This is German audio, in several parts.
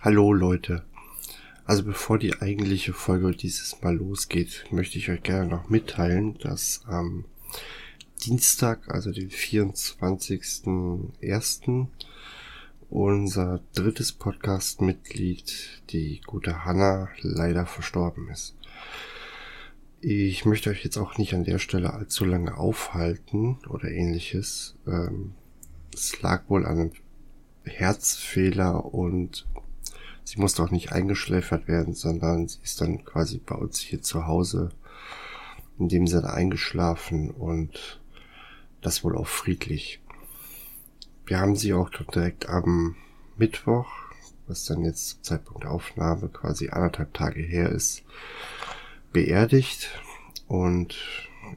Hallo Leute. Also bevor die eigentliche Folge dieses Mal losgeht, möchte ich euch gerne noch mitteilen, dass am Dienstag, also den 24.01., unser drittes Podcast-Mitglied, die gute Hanna, leider verstorben ist. Ich möchte euch jetzt auch nicht an der Stelle allzu lange aufhalten oder ähnliches. Ähm, es lag wohl an einem Herzfehler und sie musste auch nicht eingeschläfert werden, sondern sie ist dann quasi bei uns hier zu Hause in dem Sinne eingeschlafen und das wohl auch friedlich. Wir haben sie auch direkt am Mittwoch, was dann jetzt zum Zeitpunkt der Aufnahme quasi anderthalb Tage her ist, beerdigt und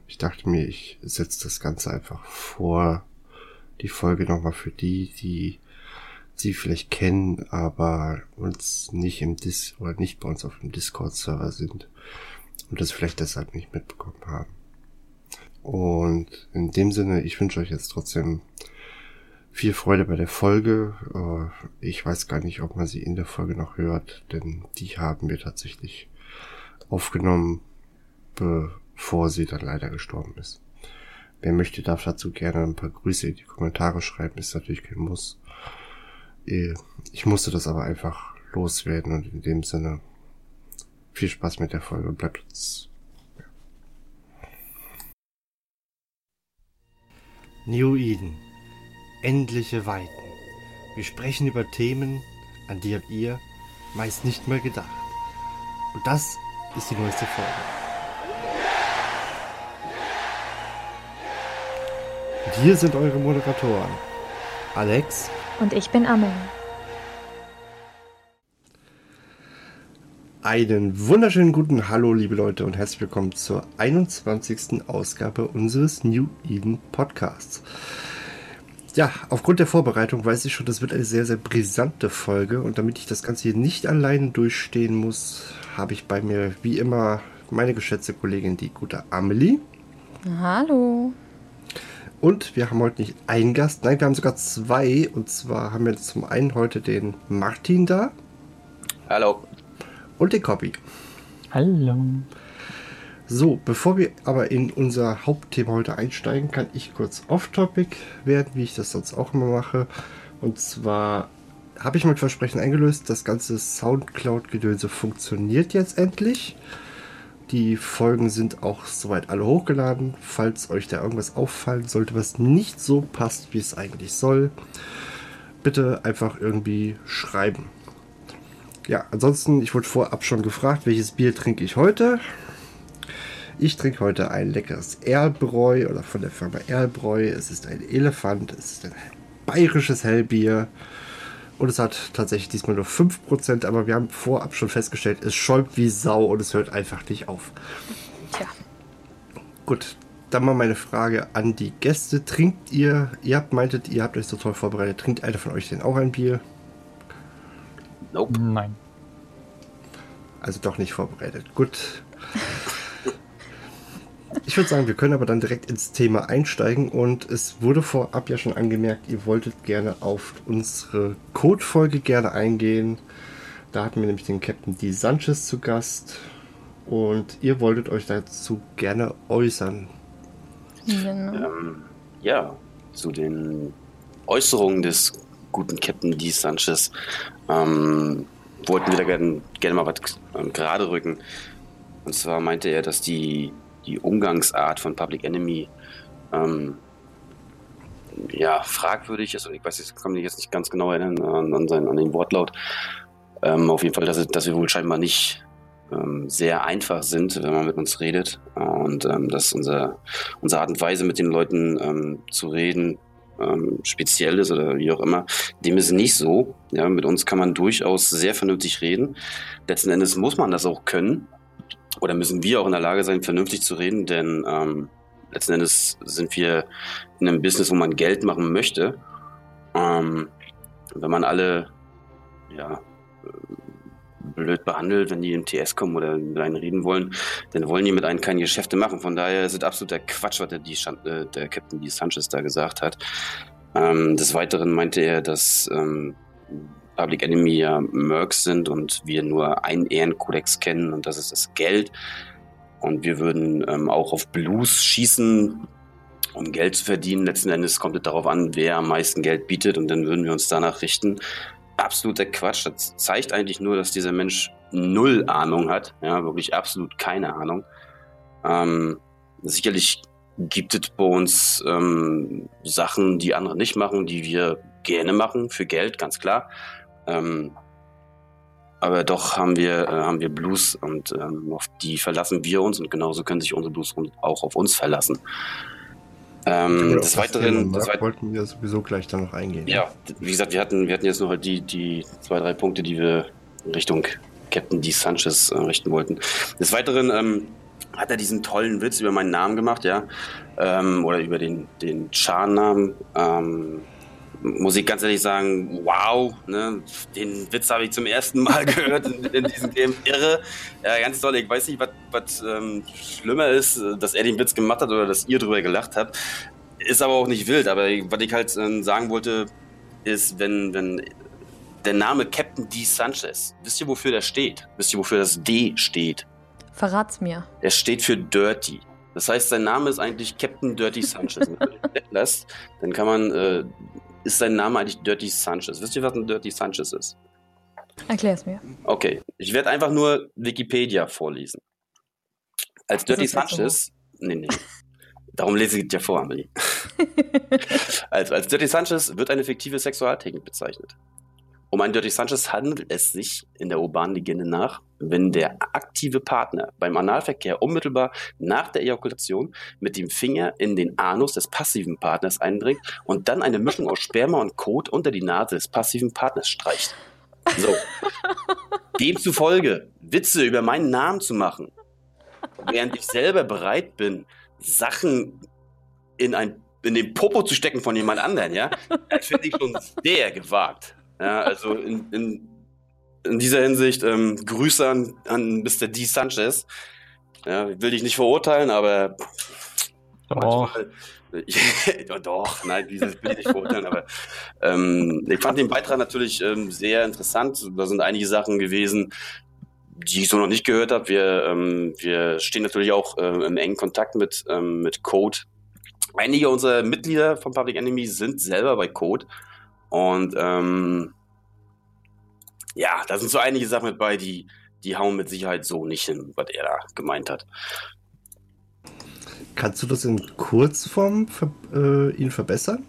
ich dachte mir, ich setze das Ganze einfach vor, die Folge nochmal für die, die sie vielleicht kennen, aber uns nicht im Dis oder nicht bei uns auf dem Discord-Server sind und das vielleicht deshalb nicht mitbekommen haben. Und in dem Sinne, ich wünsche euch jetzt trotzdem viel Freude bei der Folge. Äh, ich weiß gar nicht, ob man sie in der Folge noch hört, denn die haben wir tatsächlich aufgenommen, bevor sie dann leider gestorben ist. Wer möchte, darf dazu gerne ein paar Grüße in die Kommentare schreiben, ist natürlich kein Muss. Äh, ich musste das aber einfach loswerden und in dem Sinne viel Spaß mit der Folge. Bleibt uns. New Eden. Endliche Weiten. Wir sprechen über Themen, an die habt ihr meist nicht mal gedacht. Und das ist die neueste Folge. Und hier sind eure Moderatoren. Alex und ich bin Amelie. Einen wunderschönen guten Hallo, liebe Leute, und herzlich willkommen zur 21. Ausgabe unseres New Eden Podcasts. Ja, aufgrund der Vorbereitung weiß ich schon, das wird eine sehr, sehr brisante Folge. Und damit ich das Ganze hier nicht alleine durchstehen muss, habe ich bei mir wie immer meine geschätzte Kollegin, die gute Amelie. Hallo. Und wir haben heute nicht einen Gast, nein, wir haben sogar zwei. Und zwar haben wir zum einen heute den Martin da. Hallo. Und den Copy. Hallo. So, bevor wir aber in unser Hauptthema heute einsteigen, kann ich kurz off-topic werden, wie ich das sonst auch immer mache. Und zwar habe ich mein Versprechen eingelöst, das ganze Soundcloud-Gedönse funktioniert jetzt endlich. Die Folgen sind auch soweit alle hochgeladen. Falls euch da irgendwas auffallen sollte, was nicht so passt, wie es eigentlich soll, bitte einfach irgendwie schreiben. Ja, ansonsten, ich wurde vorab schon gefragt, welches Bier trinke ich heute. Ich trinke heute ein leckeres Erlbräu oder von der Firma Erlbräu. Es ist ein Elefant, es ist ein bayerisches Hellbier. Und es hat tatsächlich diesmal nur 5%, aber wir haben vorab schon festgestellt, es schäumt wie Sau und es hört einfach nicht auf. Tja. Gut, dann mal meine Frage an die Gäste. Trinkt ihr, ihr habt meintet, ihr habt euch so toll vorbereitet, trinkt einer von euch denn auch ein Bier? Nope. Nein. Also doch nicht vorbereitet. Gut. Ich würde sagen, wir können aber dann direkt ins Thema einsteigen und es wurde vorab ja schon angemerkt, ihr wolltet gerne auf unsere Code-Folge gerne eingehen. Da hatten wir nämlich den Captain D. Sanchez zu Gast und ihr wolltet euch dazu gerne äußern. Genau. Ähm, ja, zu den Äußerungen des guten Captain D. Sanchez ähm, wollten wir da gerne, gerne mal was ähm, gerade rücken. Und zwar meinte er, dass die die Umgangsart von Public Enemy ähm, ja, fragwürdig ist. Und ich weiß, ich kann mich jetzt nicht ganz genau erinnern an, an, seinen, an den Wortlaut. Ähm, auf jeden Fall, dass, dass wir wohl scheinbar nicht ähm, sehr einfach sind, wenn man mit uns redet. Und ähm, dass unser, unsere Art und Weise, mit den Leuten ähm, zu reden, ähm, speziell ist oder wie auch immer. Dem ist nicht so. Ja, mit uns kann man durchaus sehr vernünftig reden. Letzten Endes muss man das auch können oder müssen wir auch in der Lage sein, vernünftig zu reden, denn ähm, letzten Endes sind wir in einem Business, wo man Geld machen möchte. Ähm, wenn man alle ja, blöd behandelt, wenn die im TS kommen oder mit einem reden wollen, dann wollen die mit einem keine Geschäfte machen. Von daher ist es absoluter Quatsch, was der, die, äh, der Captain D. Sanchez da gesagt hat. Ähm, des Weiteren meinte er, dass ähm, Public Enemy ja Mercs sind und wir nur einen Ehrenkodex kennen und das ist das Geld. Und wir würden ähm, auch auf Blues schießen, um Geld zu verdienen. Letzten Endes kommt es darauf an, wer am meisten Geld bietet und dann würden wir uns danach richten. Absoluter Quatsch. Das zeigt eigentlich nur, dass dieser Mensch null Ahnung hat. Ja, wirklich absolut keine Ahnung. Ähm, sicherlich gibt es bei uns ähm, Sachen, die andere nicht machen, die wir gerne machen, für Geld, ganz klar. Ähm, aber doch haben wir, äh, haben wir Blues und ähm, auf die verlassen wir uns und genauso können sich unsere Blues auch auf uns verlassen. Ähm, des Weiteren das weit wollten wir sowieso gleich dann noch eingehen. Ja, wie gesagt, wir hatten, wir hatten jetzt noch halt die, die zwei, drei Punkte, die wir Richtung Captain D. Sanchez äh, richten wollten. Des Weiteren ähm, hat er diesen tollen Witz über meinen Namen gemacht, ja, ähm, oder über den, den Chan-Namen. Ähm, muss ich ganz ehrlich sagen, wow, ne, den Witz habe ich zum ersten Mal gehört in, in diesem Game. Irre. Ja, ganz toll. Ich weiß nicht, was ähm, schlimmer ist, dass er den Witz gemacht hat oder dass ihr drüber gelacht habt. Ist aber auch nicht wild. Aber was ich halt äh, sagen wollte, ist, wenn, wenn der Name Captain D. Sanchez, wisst ihr, wofür der steht? Wisst ihr, wofür das D steht? Verrat's mir. Er steht für Dirty. Das heißt, sein Name ist eigentlich Captain Dirty Sanchez. Wenn man lässt, dann kann man, äh, ist sein Name eigentlich Dirty Sanchez. Wisst ihr, was ein Dirty Sanchez ist? Erklär's mir. Okay, ich werde einfach nur Wikipedia vorlesen. Als Dirty Sanchez, so? nee, nee. Darum lese ich es ja vor, Amelie. als, als Dirty Sanchez wird eine fiktive Sexualtechnik bezeichnet. Um ein Dirty Sanchez handelt es sich in der urbanen Legende nach, wenn der aktive Partner beim Analverkehr unmittelbar nach der Ejakulation mit dem Finger in den Anus des passiven Partners eindringt und dann eine Mischung aus Sperma und Kot unter die Nase des passiven Partners streicht. So. Demzufolge Witze über meinen Namen zu machen, während ich selber bereit bin, Sachen in ein in den Popo zu stecken von jemand anderen, ja, das finde ich schon sehr gewagt. Ja, also in, in, in dieser Hinsicht ähm, Grüße an, an Mr. D. Sanchez. Ja, will dich nicht verurteilen, aber doch. ja, doch, nein, dieses will ich nicht verurteilen, aber ähm, ich fand den Beitrag natürlich ähm, sehr interessant. Da sind einige Sachen gewesen, die ich so noch nicht gehört habe. Wir, ähm, wir stehen natürlich auch äh, im engen Kontakt mit, ähm, mit Code. Einige unserer Mitglieder von Public Enemy sind selber bei Code und ähm, ja, da sind so einige Sachen mit bei, die, die hauen mit Sicherheit so nicht hin, was er da gemeint hat. Kannst du das in Kurzform ver äh, ihn verbessern?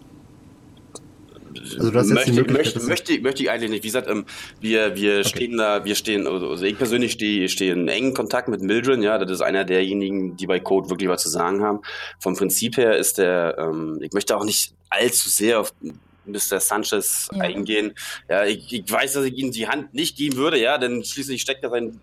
Also du hast jetzt möchte, möchte, möchte, möchte ich eigentlich nicht. Wie gesagt, ähm, wir, wir okay. stehen da, wir stehen, also, also ich persönlich stehe, stehe in engen Kontakt mit Mildred, ja, das ist einer derjenigen, die bei Code wirklich was zu sagen haben. Vom Prinzip her ist der, ähm, ich möchte auch nicht allzu sehr auf Mr. Sanchez ja. eingehen. Ja, ich, ich, weiß, dass ich ihm die Hand nicht geben würde, ja, denn schließlich steckt er sein.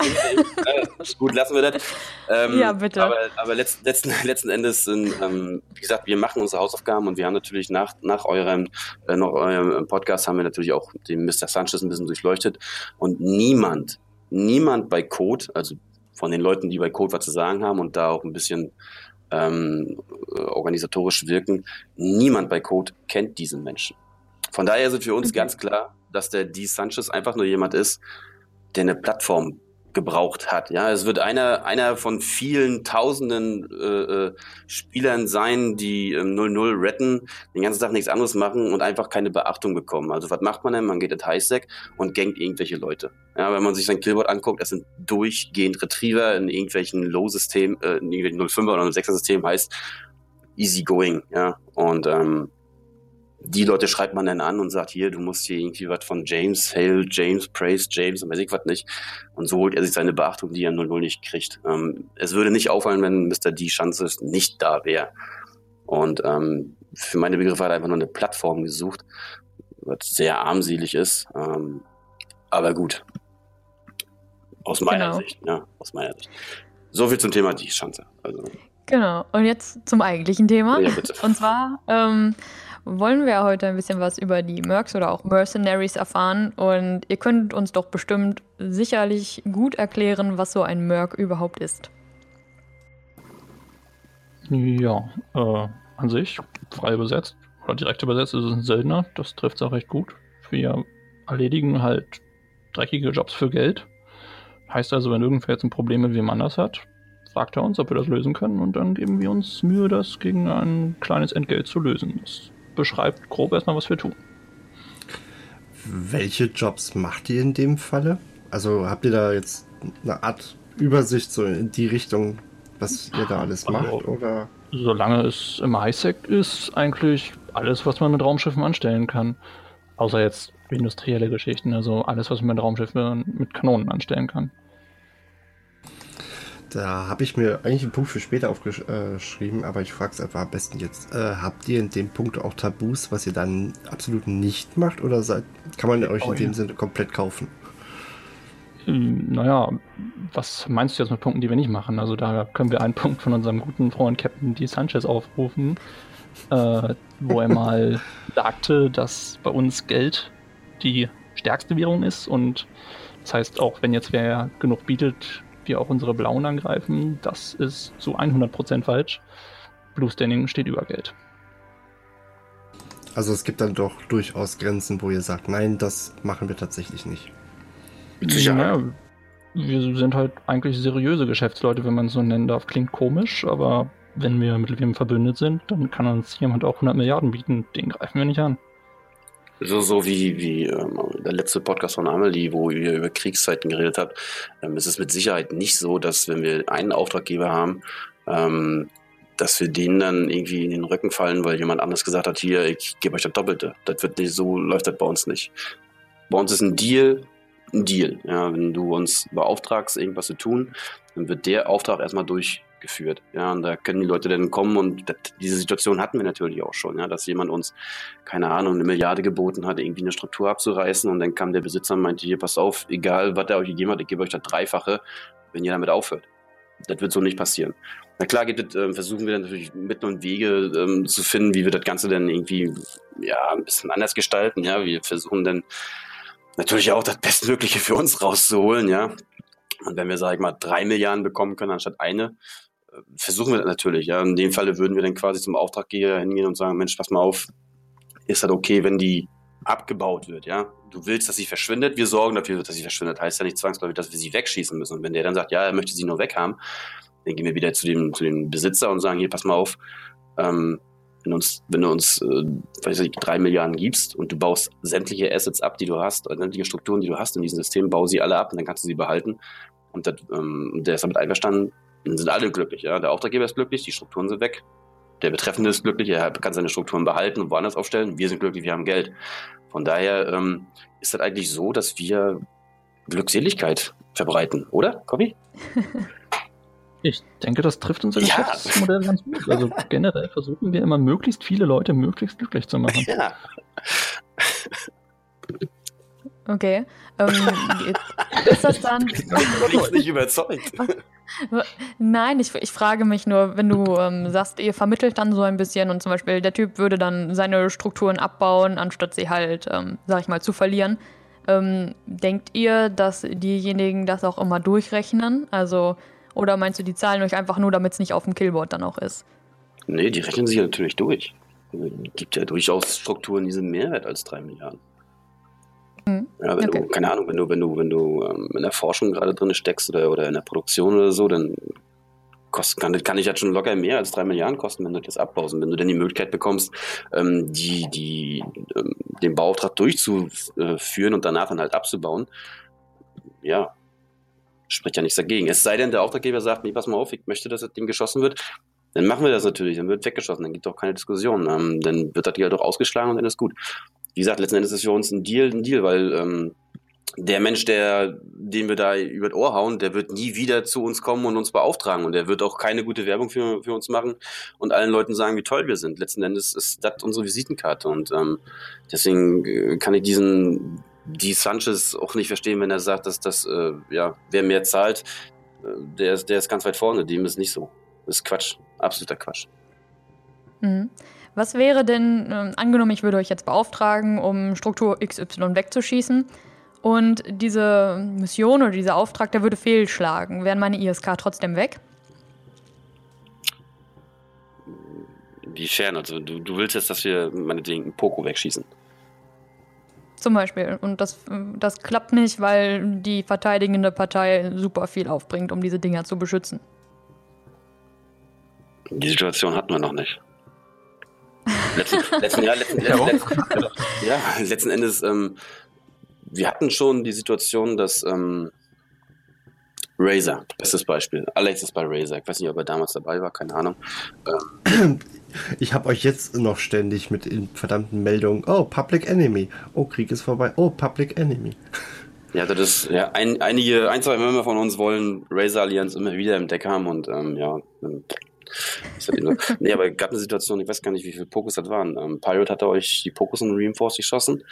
äh, gut, lassen wir das. Ähm, ja, bitte. Aber, aber letzt, letzten, letzten Endes sind, ähm, wie gesagt, wir machen unsere Hausaufgaben und wir haben natürlich nach, nach eurem, äh, nach eurem Podcast haben wir natürlich auch den Mr. Sanchez ein bisschen durchleuchtet und niemand, niemand bei Code, also von den Leuten, die bei Code was zu sagen haben und da auch ein bisschen ähm, organisatorisch wirken. Niemand bei Code kennt diesen Menschen. Von daher sind für uns mhm. ganz klar, dass der D. Sanchez einfach nur jemand ist, der eine Plattform gebraucht hat. Ja, es wird einer, einer von vielen tausenden äh, äh Spielern sein, die ähm, 0-0 retten, den ganzen Tag nichts anderes machen und einfach keine Beachtung bekommen. Also was macht man denn? Man geht in Highstack und gankt irgendwelche Leute. Ja, wenn man sich sein Killboard anguckt, es sind durchgehend Retriever in irgendwelchen Low-System, äh, in irgendwelchen 05er oder 06er System heißt easy going, ja. Und ähm, die Leute schreibt man dann an und sagt, hier, du musst hier irgendwie was von James, Hail James, Praise James und weiß ich was nicht. Und so holt er sich seine Beachtung, die er 0-0 nicht kriegt. Ähm, es würde nicht auffallen, wenn Mr. D. Schanze nicht da wäre. Und ähm, für meine Begriffe hat er einfach nur eine Plattform gesucht, was sehr armselig ist. Ähm, aber gut. Aus meiner genau. Sicht, ja, aus meiner Sicht. So viel zum Thema D. Schanze. Also. Genau. Und jetzt zum eigentlichen Thema. Ja, bitte. Und zwar, ähm, wollen wir heute ein bisschen was über die Mercs oder auch Mercenaries erfahren. Und ihr könnt uns doch bestimmt sicherlich gut erklären, was so ein Merc überhaupt ist. Ja, äh, an sich, frei übersetzt oder direkt übersetzt ist es ein Söldner. Das trifft es auch recht gut. Wir erledigen halt dreckige Jobs für Geld. Heißt also, wenn irgendwer jetzt ein Problem mit wem anders hat, fragt er uns, ob wir das lösen können und dann geben wir uns Mühe, das gegen ein kleines Entgelt zu lösen. Das beschreibt grob erstmal, was wir tun. Welche Jobs macht ihr in dem Falle? Also habt ihr da jetzt eine Art Übersicht so in die Richtung, was ihr da alles also, macht? Oder? Solange es im HiSec ist, eigentlich alles, was man mit Raumschiffen anstellen kann. Außer jetzt industrielle Geschichten, also alles, was man mit Raumschiffen mit Kanonen anstellen kann. Da habe ich mir eigentlich einen Punkt für später aufgeschrieben, aber ich frage es einfach am besten jetzt. Äh, habt ihr in dem Punkt auch Tabus, was ihr dann absolut nicht macht, oder seid, kann man euch oh, in dem Sinne komplett kaufen? Hm, naja, was meinst du jetzt mit Punkten, die wir nicht machen? Also da können wir einen Punkt von unserem guten Freund Captain D. Sanchez aufrufen, äh, wo er mal sagte, dass bei uns Geld die stärkste Währung ist und das heißt, auch wenn jetzt wer genug bietet, wir auch unsere Blauen angreifen, das ist zu 100% falsch. Blue Standing steht über Geld. Also es gibt dann doch durchaus Grenzen, wo ihr sagt, nein, das machen wir tatsächlich nicht. Ja, wir sind halt eigentlich seriöse Geschäftsleute, wenn man es so nennen darf. Klingt komisch, aber wenn wir mit wem verbündet sind, dann kann uns jemand auch 100 Milliarden bieten. Den greifen wir nicht an. So, so wie, wie ähm, der letzte Podcast von Amelie, wo ihr über Kriegszeiten geredet habt, ähm, ist es mit Sicherheit nicht so, dass wenn wir einen Auftraggeber haben, ähm, dass wir denen dann irgendwie in den Rücken fallen, weil jemand anders gesagt hat, hier, ich gebe euch das Doppelte. Das wird nicht, so läuft das bei uns nicht. Bei uns ist ein Deal, ein Deal. Ja, wenn du uns beauftragst, irgendwas zu tun, dann wird der Auftrag erstmal durch geführt. Ja, und da können die Leute dann kommen und das, diese Situation hatten wir natürlich auch schon, ja, dass jemand uns, keine Ahnung, eine Milliarde geboten hat, irgendwie eine Struktur abzureißen und dann kam der Besitzer und meinte, hier, pass auf, egal, was er euch gegeben hat, ich gebe euch das Dreifache, wenn ihr damit aufhört. Das wird so nicht passieren. Na klar, geht, äh, versuchen wir dann natürlich Mittel und Wege ähm, zu finden, wie wir das Ganze dann irgendwie ja, ein bisschen anders gestalten. Ja, wir versuchen dann natürlich auch das Bestmögliche für uns rauszuholen. Ja, und wenn wir, sag ich mal, drei Milliarden bekommen können anstatt eine, versuchen wir das natürlich. Ja. In dem Falle würden wir dann quasi zum Auftraggeber hingehen und sagen, Mensch, pass mal auf, ist das okay, wenn die abgebaut wird, ja? Du willst, dass sie verschwindet, wir sorgen dafür, dass sie verschwindet. Heißt ja nicht zwangsläufig, dass wir sie wegschießen müssen. Und wenn der dann sagt, ja, er möchte sie nur weghaben, dann gehen wir wieder zu dem, zu dem Besitzer und sagen, hier, pass mal auf, ähm, wenn, uns, wenn du uns, äh, weiß ich, drei Milliarden gibst und du baust sämtliche Assets ab, die du hast, sämtliche Strukturen, die du hast in diesem System, bau sie alle ab und dann kannst du sie behalten. Und das, ähm, der ist damit einverstanden, sind alle glücklich. Ja? Der Auftraggeber ist glücklich, die Strukturen sind weg. Der Betreffende ist glücklich, er kann seine Strukturen behalten und woanders aufstellen. Wir sind glücklich, wir haben Geld. Von daher ähm, ist das eigentlich so, dass wir Glückseligkeit verbreiten, oder, Kobi? Ich denke, das trifft unser ja. Geschäftsmodell ganz gut. Also generell versuchen wir immer möglichst viele Leute möglichst glücklich zu machen. Ja. Okay. Ähm, ist das dann. Ich nicht überzeugt. Nein, ich, ich frage mich nur, wenn du ähm, sagst, ihr vermittelt dann so ein bisschen und zum Beispiel der Typ würde dann seine Strukturen abbauen, anstatt sie halt, ähm, sag ich mal, zu verlieren. Ähm, denkt ihr, dass diejenigen das auch immer durchrechnen? Also, oder meinst du, die zahlen euch einfach nur, damit es nicht auf dem Killboard dann auch ist? Nee, die rechnen sich natürlich durch. Es gibt ja durchaus Strukturen, die sind mehr wert als drei Milliarden. Mhm. Ja, wenn okay. du, keine Ahnung, wenn du, wenn du, wenn du ähm, in der Forschung gerade drin steckst oder, oder in der Produktion oder so, dann kostet, kann, kann ich halt schon locker mehr als drei Milliarden kosten, wenn du das abbaust. Und wenn du dann die Möglichkeit bekommst, ähm, die, die, ähm, den Bauauftrag durchzuführen und danach dann halt abzubauen, ja, spricht ja nichts dagegen. Es sei denn, der Auftraggeber sagt, nee, pass mal auf, ich möchte, dass das Ding geschossen wird, dann machen wir das natürlich, dann wird weggeschossen, dann gibt es auch keine Diskussion. Ähm, dann wird das Ding halt auch ausgeschlagen und dann ist gut wie gesagt, letzten Endes ist es für uns ein Deal, ein Deal, weil ähm, der Mensch, der, den wir da über das Ohr hauen, der wird nie wieder zu uns kommen und uns beauftragen und der wird auch keine gute Werbung für, für uns machen und allen Leuten sagen, wie toll wir sind. Letzten Endes ist das unsere Visitenkarte und ähm, deswegen äh, kann ich diesen die Sanchez auch nicht verstehen, wenn er sagt, dass das, äh, ja, wer mehr zahlt, äh, der, ist, der ist ganz weit vorne. Dem ist nicht so. Das ist Quatsch. Absoluter Quatsch. Mhm. Was wäre denn, äh, angenommen, ich würde euch jetzt beauftragen, um Struktur XY wegzuschießen und diese Mission oder dieser Auftrag, der würde fehlschlagen. Wären meine ISK trotzdem weg? Inwiefern? Also du, du willst jetzt, dass wir meinetwegen einen Poko wegschießen? Zum Beispiel. Und das, das klappt nicht, weil die verteidigende Partei super viel aufbringt, um diese Dinger zu beschützen. Die Situation hatten wir noch nicht. Letzten, letzten, ja, letzten, letzten, ja, letzten Endes, ähm, wir hatten schon die Situation, dass ähm, Razer, bestes Beispiel. Alex ist bei Razer. Ich weiß nicht, ob er damals dabei war, keine Ahnung. Ähm. Ich habe euch jetzt noch ständig mit den verdammten Meldungen. Oh, Public Enemy. Oh, Krieg ist vorbei. Oh, Public Enemy. Ja, das ist, ja, ein, einige, ein, zwei Member von uns wollen Razer Allianz immer wieder im Deck haben und ähm, ja, nee, aber gab eine Situation, ich weiß gar nicht, wie viele Pokus das waren. Ähm, Pirate hatte euch die Pokus und Reinforce geschossen.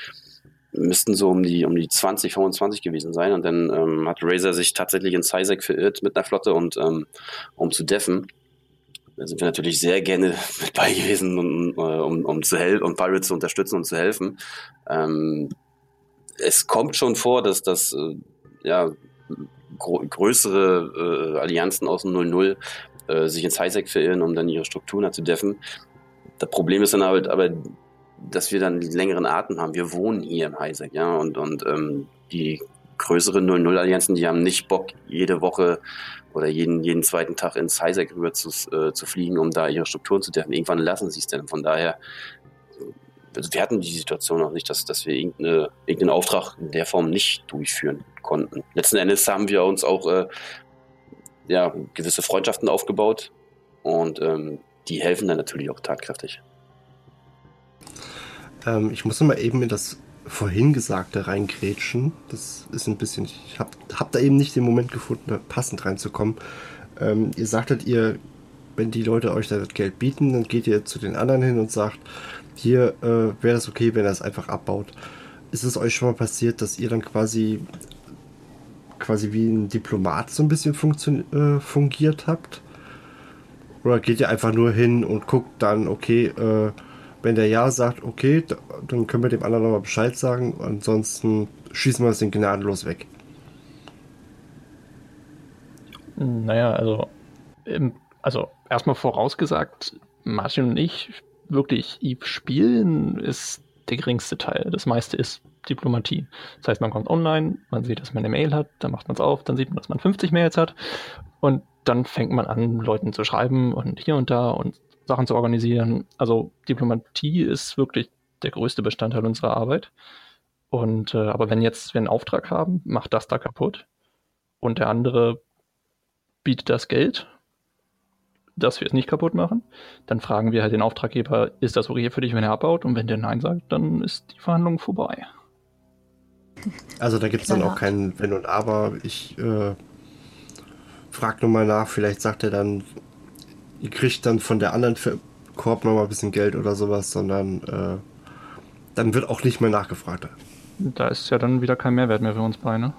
Müssten so um die, um die 20, 25 gewesen sein. Und dann ähm, hat Razer sich tatsächlich in Sizek verirrt mit einer Flotte und ähm, um zu deffen. Da sind wir natürlich sehr gerne mit bei gewesen, um, um, um zu um Pirates zu unterstützen und zu helfen. Ähm, es kommt schon vor, dass das äh, ja größere äh, Allianzen aus dem 00 äh, sich ins Highsec verirren, um dann ihre Strukturen zu deffen. Das Problem ist dann halt aber, dass wir dann längeren Atem haben. Wir wohnen hier im Highsec, ja, und, und ähm, die größeren 0-0-Allianzen, die haben nicht Bock, jede Woche oder jeden, jeden zweiten Tag ins Highsec rüber zu, äh, zu fliegen, um da ihre Strukturen zu deffen. Irgendwann lassen sie es denn. Von daher, also wir hatten die Situation auch nicht, dass, dass wir irgendeine, irgendeinen Auftrag in der Form nicht durchführen konnten. Letzten Endes haben wir uns auch äh, ja, gewisse Freundschaften aufgebaut und ähm, die helfen dann natürlich auch tatkräftig. Ähm, ich muss mal eben in das vorhin Gesagte reingrätschen. Das ist ein bisschen, ich habe hab da eben nicht den Moment gefunden, passend reinzukommen. Ähm, ihr sagtet, ihr, wenn die Leute euch da das Geld bieten, dann geht ihr zu den anderen hin und sagt, hier äh, wäre das okay, wenn er es einfach abbaut. Ist es euch schon mal passiert, dass ihr dann quasi quasi wie ein Diplomat so ein bisschen äh, fungiert habt? Oder geht ihr einfach nur hin und guckt dann, okay, äh, wenn der Ja sagt, okay, dann können wir dem anderen nochmal Bescheid sagen, ansonsten schießen wir es den gnadenlos weg. Naja, also, also erstmal vorausgesagt, Martin und ich wirklich Eve spielen ist der geringste Teil. Das meiste ist Diplomatie. Das heißt, man kommt online, man sieht, dass man eine Mail hat, dann macht man es auf, dann sieht man, dass man 50 Mails hat und dann fängt man an, Leuten zu schreiben und hier und da und Sachen zu organisieren. Also Diplomatie ist wirklich der größte Bestandteil unserer Arbeit. Und äh, aber wenn jetzt wir einen Auftrag haben, macht das da kaputt und der andere bietet das Geld, dass wir es nicht kaputt machen, dann fragen wir halt den Auftraggeber, ist das okay für dich, wenn er abbaut? Und wenn der Nein sagt, dann ist die Verhandlung vorbei. Also da gibt es dann auch kein Wenn und Aber. Ich äh, frage nochmal nach, vielleicht sagt er dann, ihr kriegt dann von der anderen Korb nochmal ein bisschen Geld oder sowas, sondern äh, dann wird auch nicht mehr nachgefragt. Da ist ja dann wieder kein Mehrwert mehr für uns beide.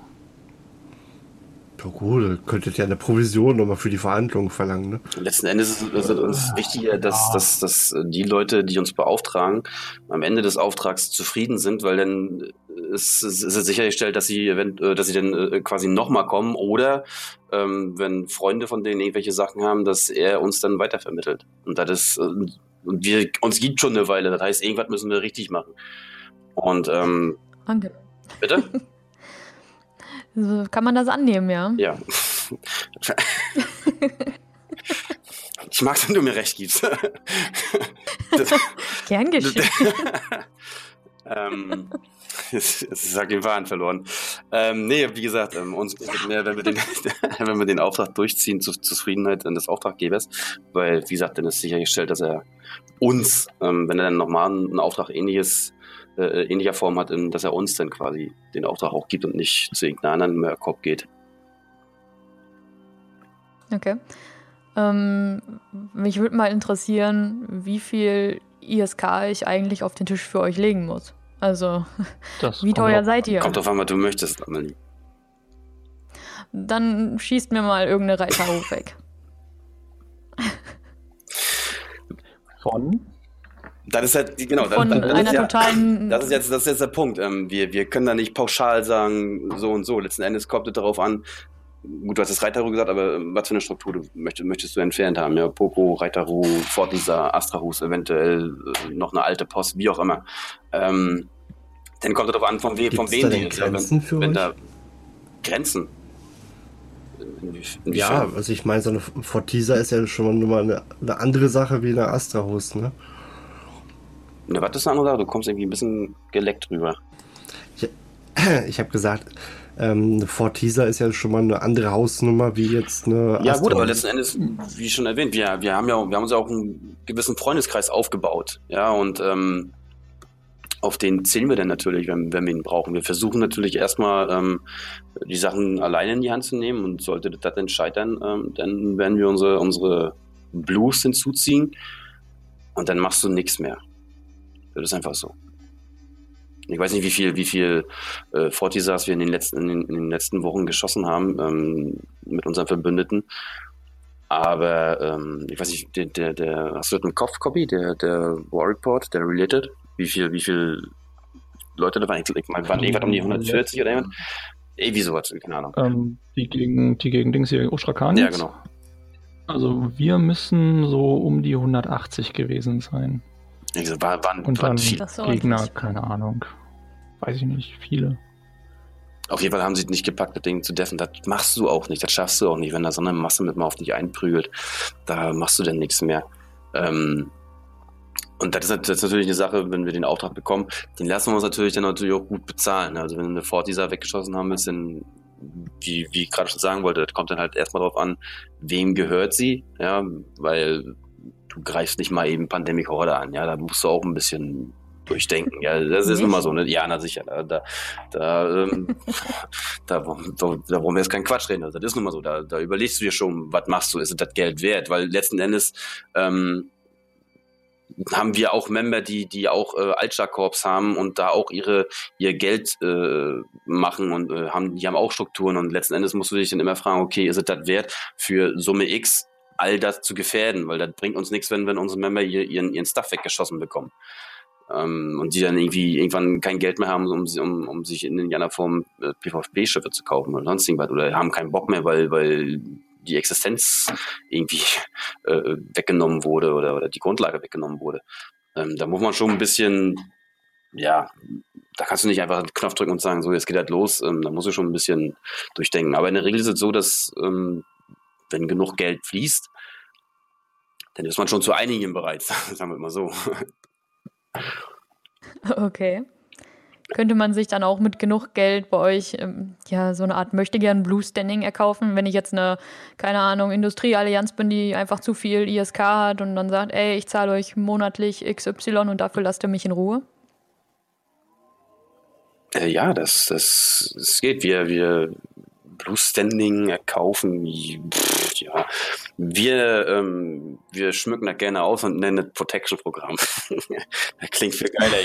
Ja gut, könntet ja eine Provision nochmal für die Verhandlungen verlangen. Ne? Letzten Endes ist es uns wichtiger, dass, dass, dass die Leute, die uns beauftragen, am Ende des Auftrags zufrieden sind, weil dann ist, ist es sichergestellt, dass sie, wenn, äh, dass sie dann äh, quasi nochmal kommen oder ähm, wenn Freunde von denen irgendwelche Sachen haben, dass er uns dann weitervermittelt. Und das ist, und wir, uns gibt schon eine Weile, das heißt, irgendwas müssen wir richtig machen. Und ähm, Danke. Bitte? So kann man das annehmen, ja? Ja. ich mag es, wenn du mir recht gibst. Gern geschehen. ähm, jetzt, jetzt ist den Faden verloren. Ähm, nee, wie gesagt, ähm, uns mehr, wenn wir, den, wenn wir den Auftrag durchziehen, zur Zufriedenheit des Auftraggebers, weil, wie gesagt, dann ist sichergestellt, dass er uns, ähm, wenn er dann nochmal einen Auftrag ähnliches äh, ähnlicher Form hat, in, dass er uns dann quasi den Auftrag auch gibt und nicht zu irgendeiner anderen Mörkop geht. Okay. Ähm, mich würde mal interessieren, wie viel ISK ich eigentlich auf den Tisch für euch legen muss. Also, das wie teuer seid ihr? Kommt auf an, was du möchtest, Amelie. Dann schießt mir mal irgendeine Reiterhof weg. Von? Das ist halt, genau, Von das, das, einer ist ja, totalen das ist jetzt, das ist jetzt der Punkt. Ähm, wir, wir können da nicht pauschal sagen, so und so. Letzten Endes kommt es darauf an, gut, du hast das Reiterruh gesagt, aber ähm, was für eine Struktur du möchtest, möchtest du entfernt haben? Ja, Poco, Reiterruh, Fortlisa, Astrahus, eventuell äh, noch eine alte Post, wie auch immer. Ähm, Dann kommt es darauf an, von, we von wem die Grenzen für wenn, wenn da Grenzen. Inwiefern? Ja, also ich meine, so eine Fortisa ist ja schon mal eine, eine andere Sache wie eine Astra-Host, ne? Ne, was ist eine andere Sache? Du kommst irgendwie ein bisschen geleckt rüber. Ich, ich habe gesagt, ähm, eine Fortisa ist ja schon mal eine andere Hausnummer wie jetzt eine. Ja, Astra gut, aber letzten Endes, wie schon erwähnt, wir, wir haben ja wir haben uns ja auch einen gewissen Freundeskreis aufgebaut. Ja, und ähm, auf den zählen wir dann natürlich, wenn, wenn wir ihn brauchen. Wir versuchen natürlich erstmal ähm, die Sachen alleine in die Hand zu nehmen und sollte das dann scheitern, ähm, dann werden wir unsere, unsere Blues hinzuziehen und dann machst du nichts mehr. Das ist einfach so. Ich weiß nicht, wie viel, wie viel äh, Fortisas wir in den letzten, in den, in den letzten Wochen geschossen haben ähm, mit unseren Verbündeten. Aber ähm, ich weiß nicht, der, der, der, hast du das im Kopf, Copy, der, der War Report, der Related? wie viel, wie viel Leute da waren. Ich, ich meine, waren irgendwas um die 140 oder irgendwas? Irgendwie sowas, keine Ahnung. Ähm, die gegen, die gegen Dings hier, Ostrakan? Ja, genau. Also wir müssen so um die 180 gewesen sein. Also war, waren, Und waren dann Gegner, keine Ahnung. Weiß ich nicht, viele. Auf jeden Fall haben sie es nicht gepackt, das Ding zu deffen. Das machst du auch nicht, das schaffst du auch nicht. Wenn da so eine Masse mit mal auf dich einprügelt, da machst du dann nichts mehr. Ähm, und das ist, das ist, natürlich eine Sache, wenn wir den Auftrag bekommen, den lassen wir uns natürlich dann natürlich auch gut bezahlen. Also wenn wir eine Fortisa weggeschossen haben, ist dann, wie, wie ich gerade schon sagen wollte, das kommt dann halt erstmal darauf an, wem gehört sie, ja, weil du greifst nicht mal eben Pandemic Horde an, ja, da musst du auch ein bisschen durchdenken. Ja, das ist immer so, ne? Ja, na sicher. Da, da, da, ähm, da, da, da wollen wir jetzt keinen Quatsch reden. Also, das ist nun mal so. Da, da überlegst du dir schon, was machst du? Ist es das Geld wert? Weil letzten Endes ähm, haben wir auch Member, die, die auch äh, Altschar-Korps haben und da auch ihre, ihr Geld äh, machen und äh, haben, die haben auch Strukturen und letzten Endes musst du dich dann immer fragen, okay, ist es das wert für Summe X all das zu gefährden, weil das bringt uns nichts, wenn, wenn unsere Member ihren, ihren Stuff weggeschossen bekommen. Ähm, und die dann irgendwie irgendwann kein Geld mehr haben, um, um, um sich in irgendeiner Form äh, PvP-Schiffe zu kaufen oder sonst irgendwas oder haben keinen Bock mehr, weil, weil die Existenz irgendwie äh, weggenommen wurde oder, oder die Grundlage weggenommen wurde. Ähm, da muss man schon ein bisschen, ja, da kannst du nicht einfach einen Knopf drücken und sagen, so, jetzt geht halt los. Ähm, da musst du schon ein bisschen durchdenken. Aber in der Regel ist es so, dass ähm, wenn genug Geld fließt, dann ist man schon zu einigen bereit, sagen wir mal so. Okay. Könnte man sich dann auch mit genug Geld bei euch ähm, ja so eine Art möchte gern Blue Standing erkaufen, wenn ich jetzt eine, keine Ahnung, Industrieallianz bin, die einfach zu viel ISK hat und dann sagt, ey, ich zahle euch monatlich XY und dafür lasst ihr mich in Ruhe? Äh, ja, das, das, das geht. Wir, wir Standing erkaufen. Pff, ja, wir, ähm, wir schmücken das gerne aus und nennen das Protection-Programm. das klingt viel geiler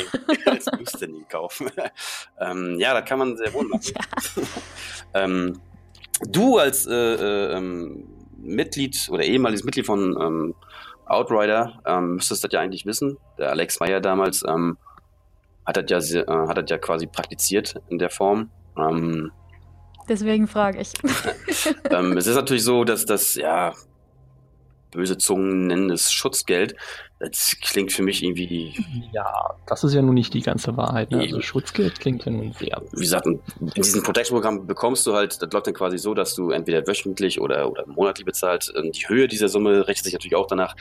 als Blue Standing kaufen. ähm, ja, das kann man sehr wohl machen. Ja. ähm, du als äh, äh, ähm, Mitglied oder ehemaliges Mitglied von ähm, Outrider ähm, müsstest das ja eigentlich wissen. Der Alex Meyer damals ähm, hat das ja, äh, hat das ja quasi praktiziert in der Form. Ähm, Deswegen frage ich. ähm, es ist natürlich so, dass das, ja, böse Zungen nennen es Schutzgeld. Das klingt für mich irgendwie. Ja, das ist ja nun nicht die ganze Wahrheit. Ne? Also Schutzgeld klingt ja nun sehr. Wie gesagt, in diesem Protection-Programm bekommst du halt, das läuft dann quasi so, dass du entweder wöchentlich oder, oder monatlich bezahlst. Die Höhe dieser Summe rechnet sich natürlich auch danach,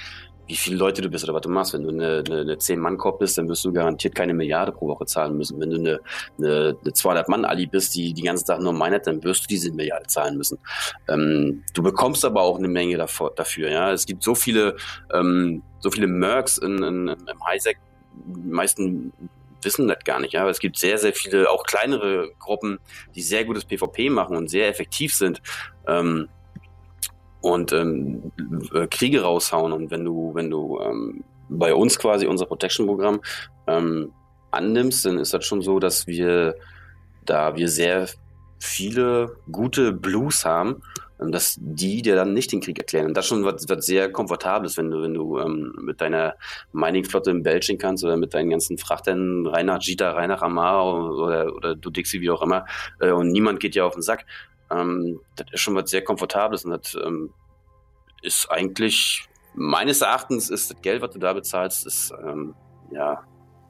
wie viele Leute du bist oder was du machst. Wenn du eine, eine, eine 10-Mann-Korb bist, dann wirst du garantiert keine Milliarde pro Woche zahlen müssen. Wenn du eine, eine, eine 200-Mann-Ali bist, die die ganze Zeit nur meinert, dann wirst du diese Milliarde zahlen müssen. Ähm, du bekommst aber auch eine Menge davor, dafür. Ja, Es gibt so viele, ähm, so viele Mercs in, in, im Highsec, die meisten wissen das gar nicht. Ja? Aber es gibt sehr, sehr viele, auch kleinere Gruppen, die sehr gutes PvP machen und sehr effektiv sind. Ähm, und ähm, äh, Kriege raushauen. Und wenn du, wenn du ähm, bei uns quasi unser Protection-Programm ähm, annimmst, dann ist das schon so, dass wir, da wir sehr viele gute Blues haben, ähm, dass die dir dann nicht den Krieg erklären. Und das schon was, was sehr komfortables, wenn du, wenn du ähm, mit deiner Mining-Flotte im Belgien kannst oder mit deinen ganzen Frachtern rein nach Jita, rein nach Amar oder, oder du Dixie, wie auch immer, äh, und niemand geht dir auf den Sack. Ähm, das ist schon was sehr Komfortables und das ähm, ist eigentlich, meines Erachtens ist das Geld, was du da bezahlst, ist, ähm, ja,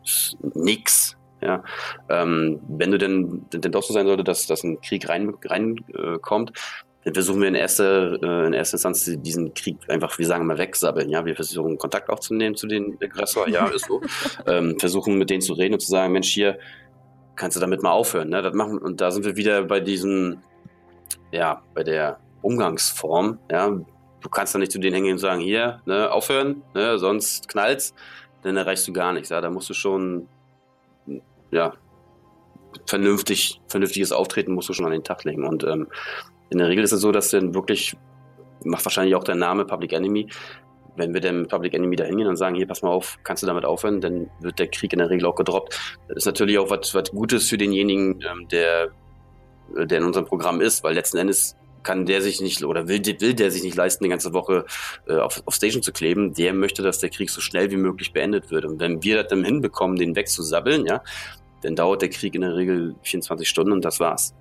ist nix. Ja, ähm, wenn du denn, denn doch so sein sollte, dass, dass ein Krieg reinkommt, rein, äh, kommt, dann versuchen wir in erster, äh, in erster Instanz diesen Krieg einfach, wir sagen mal, wegsabbeln. Ja, wir versuchen Kontakt aufzunehmen zu den Aggressor. Ja, ist so. ähm, versuchen mit denen zu reden und zu sagen, Mensch, hier kannst du damit mal aufhören. Ne? Das machen und da sind wir wieder bei diesen, ja, bei der Umgangsform. Ja, du kannst da nicht zu denen hängen und sagen, hier, ne, aufhören, ne, sonst knallt's, dann erreichst du gar nichts. Ja, da musst du schon, ja, vernünftig, vernünftiges Auftreten musst du schon an den Tag legen. Und ähm, in der Regel ist es so, dass dann wirklich, macht wahrscheinlich auch der Name Public Enemy, wenn wir dann mit Public Enemy da hingehen und sagen, hier, pass mal auf, kannst du damit aufhören, dann wird der Krieg in der Regel auch gedroppt. Das ist natürlich auch was, was Gutes für denjenigen, ähm, der, der in unserem Programm ist, weil letzten Endes kann der sich nicht oder will, will der sich nicht leisten, die ganze Woche äh, auf, auf Station zu kleben. Der möchte, dass der Krieg so schnell wie möglich beendet wird. Und wenn wir das dann hinbekommen, den wegzusabbeln, ja, dann dauert der Krieg in der Regel 24 Stunden und das war's.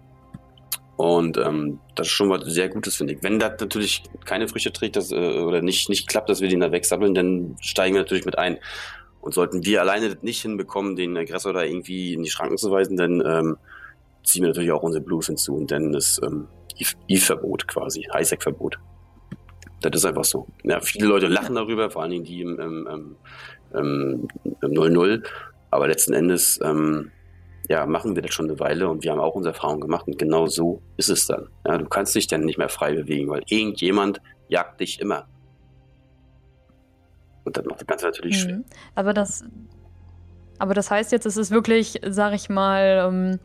Und ähm, das ist schon was sehr Gutes, finde ich. Wenn das natürlich keine Früchte trägt das, äh, oder nicht, nicht klappt, dass wir den da wegsabbeln, dann steigen wir natürlich mit ein. Und sollten wir alleine das nicht hinbekommen, den Aggressor da irgendwie in die Schranken zu weisen, dann ähm, ziehen wir natürlich auch unsere Blues hinzu und dann das ähm, Eve-Verbot quasi, Highsec-Verbot. Das ist einfach so. Ja, viele Leute lachen darüber, vor allen Dingen die im, im, im, im 0-0. Aber letzten Endes ähm, ja, machen wir das schon eine Weile und wir haben auch unsere Erfahrungen gemacht und genau so ist es dann. Ja, du kannst dich dann nicht mehr frei bewegen, weil irgendjemand jagt dich immer. Und das macht das Ganze natürlich mhm. schwer. Aber das, aber das heißt jetzt, es ist wirklich, sag ich mal, ähm,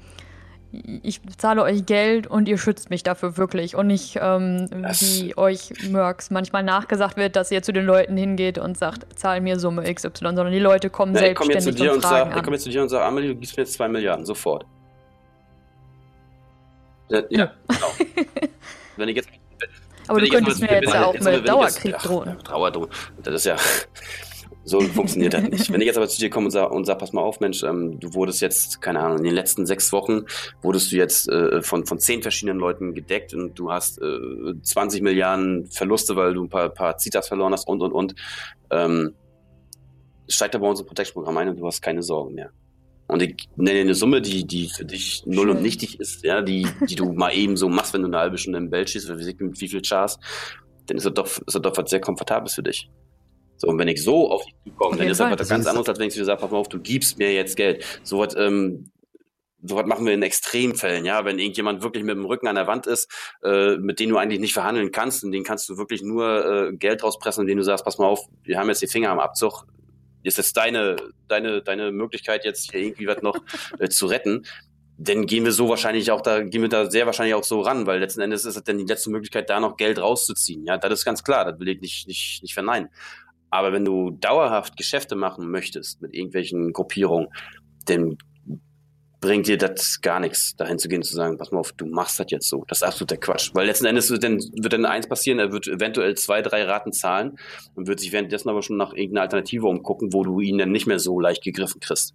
ich zahle euch Geld und ihr schützt mich dafür wirklich und nicht ähm, wie euch Mercs manchmal nachgesagt wird, dass ihr zu den Leuten hingeht und sagt, zahl mir Summe XY, sondern die Leute kommen Na, selbstständig ich komm jetzt zu dir und, und fragen sag, Ich komme jetzt zu dir und sage, Amelie, du gibst mir jetzt zwei Milliarden, sofort. Ja, ja. genau. wenn ich jetzt aber du könntest mir jetzt ja auch mit Dauerkrieg drohen. Dauerdrohen. Das ist ja, so funktioniert das nicht. Wenn ich jetzt aber zu dir komme und sage, und sag, pass mal auf, Mensch, ähm, du wurdest jetzt, keine Ahnung, in den letzten sechs Wochen wurdest du jetzt äh, von, von zehn verschiedenen Leuten gedeckt und du hast äh, 20 Milliarden Verluste, weil du ein paar, paar Zitas verloren hast und, und, und. Ähm, steigt da bei uns im Protection-Programm ein und du hast keine Sorgen mehr. Und ich nenne eine Summe, die, die für dich null Schön. und nichtig ist, ja, die, die du mal eben so machst, wenn du eine halbe Stunde im Bell schießt, oder mit wie viel Chars, dann ist das doch, ist das doch was sehr Komfortables für dich. So, und wenn ich so auf dich zukomme, dann ist das was ganz anderes, als wenn ich dir sage, pass mal auf, du gibst mir jetzt Geld. So was, ähm, so was machen wir in Extremfällen, ja. Wenn irgendjemand wirklich mit dem Rücken an der Wand ist, äh, mit dem du eigentlich nicht verhandeln kannst, und den kannst du wirklich nur äh, Geld rauspressen, indem du sagst, pass mal auf, wir haben jetzt die Finger am Abzug, ist jetzt deine, deine, deine Möglichkeit, jetzt hier irgendwie was noch äh, zu retten. Dann gehen wir so wahrscheinlich auch da, gehen wir da sehr wahrscheinlich auch so ran, weil letzten Endes ist es dann die letzte Möglichkeit, da noch Geld rauszuziehen. Ja, das ist ganz klar, das will ich nicht, nicht, nicht verneinen. Aber wenn du dauerhaft Geschäfte machen möchtest mit irgendwelchen Gruppierungen, dann bringt dir das gar nichts, dahin zu gehen und zu sagen, pass mal auf, du machst das jetzt so. Das ist absoluter Quatsch. Weil letzten Endes wird dann, wird dann eins passieren, er wird eventuell zwei, drei Raten zahlen und wird sich währenddessen aber schon nach irgendeiner Alternative umgucken, wo du ihn dann nicht mehr so leicht gegriffen kriegst.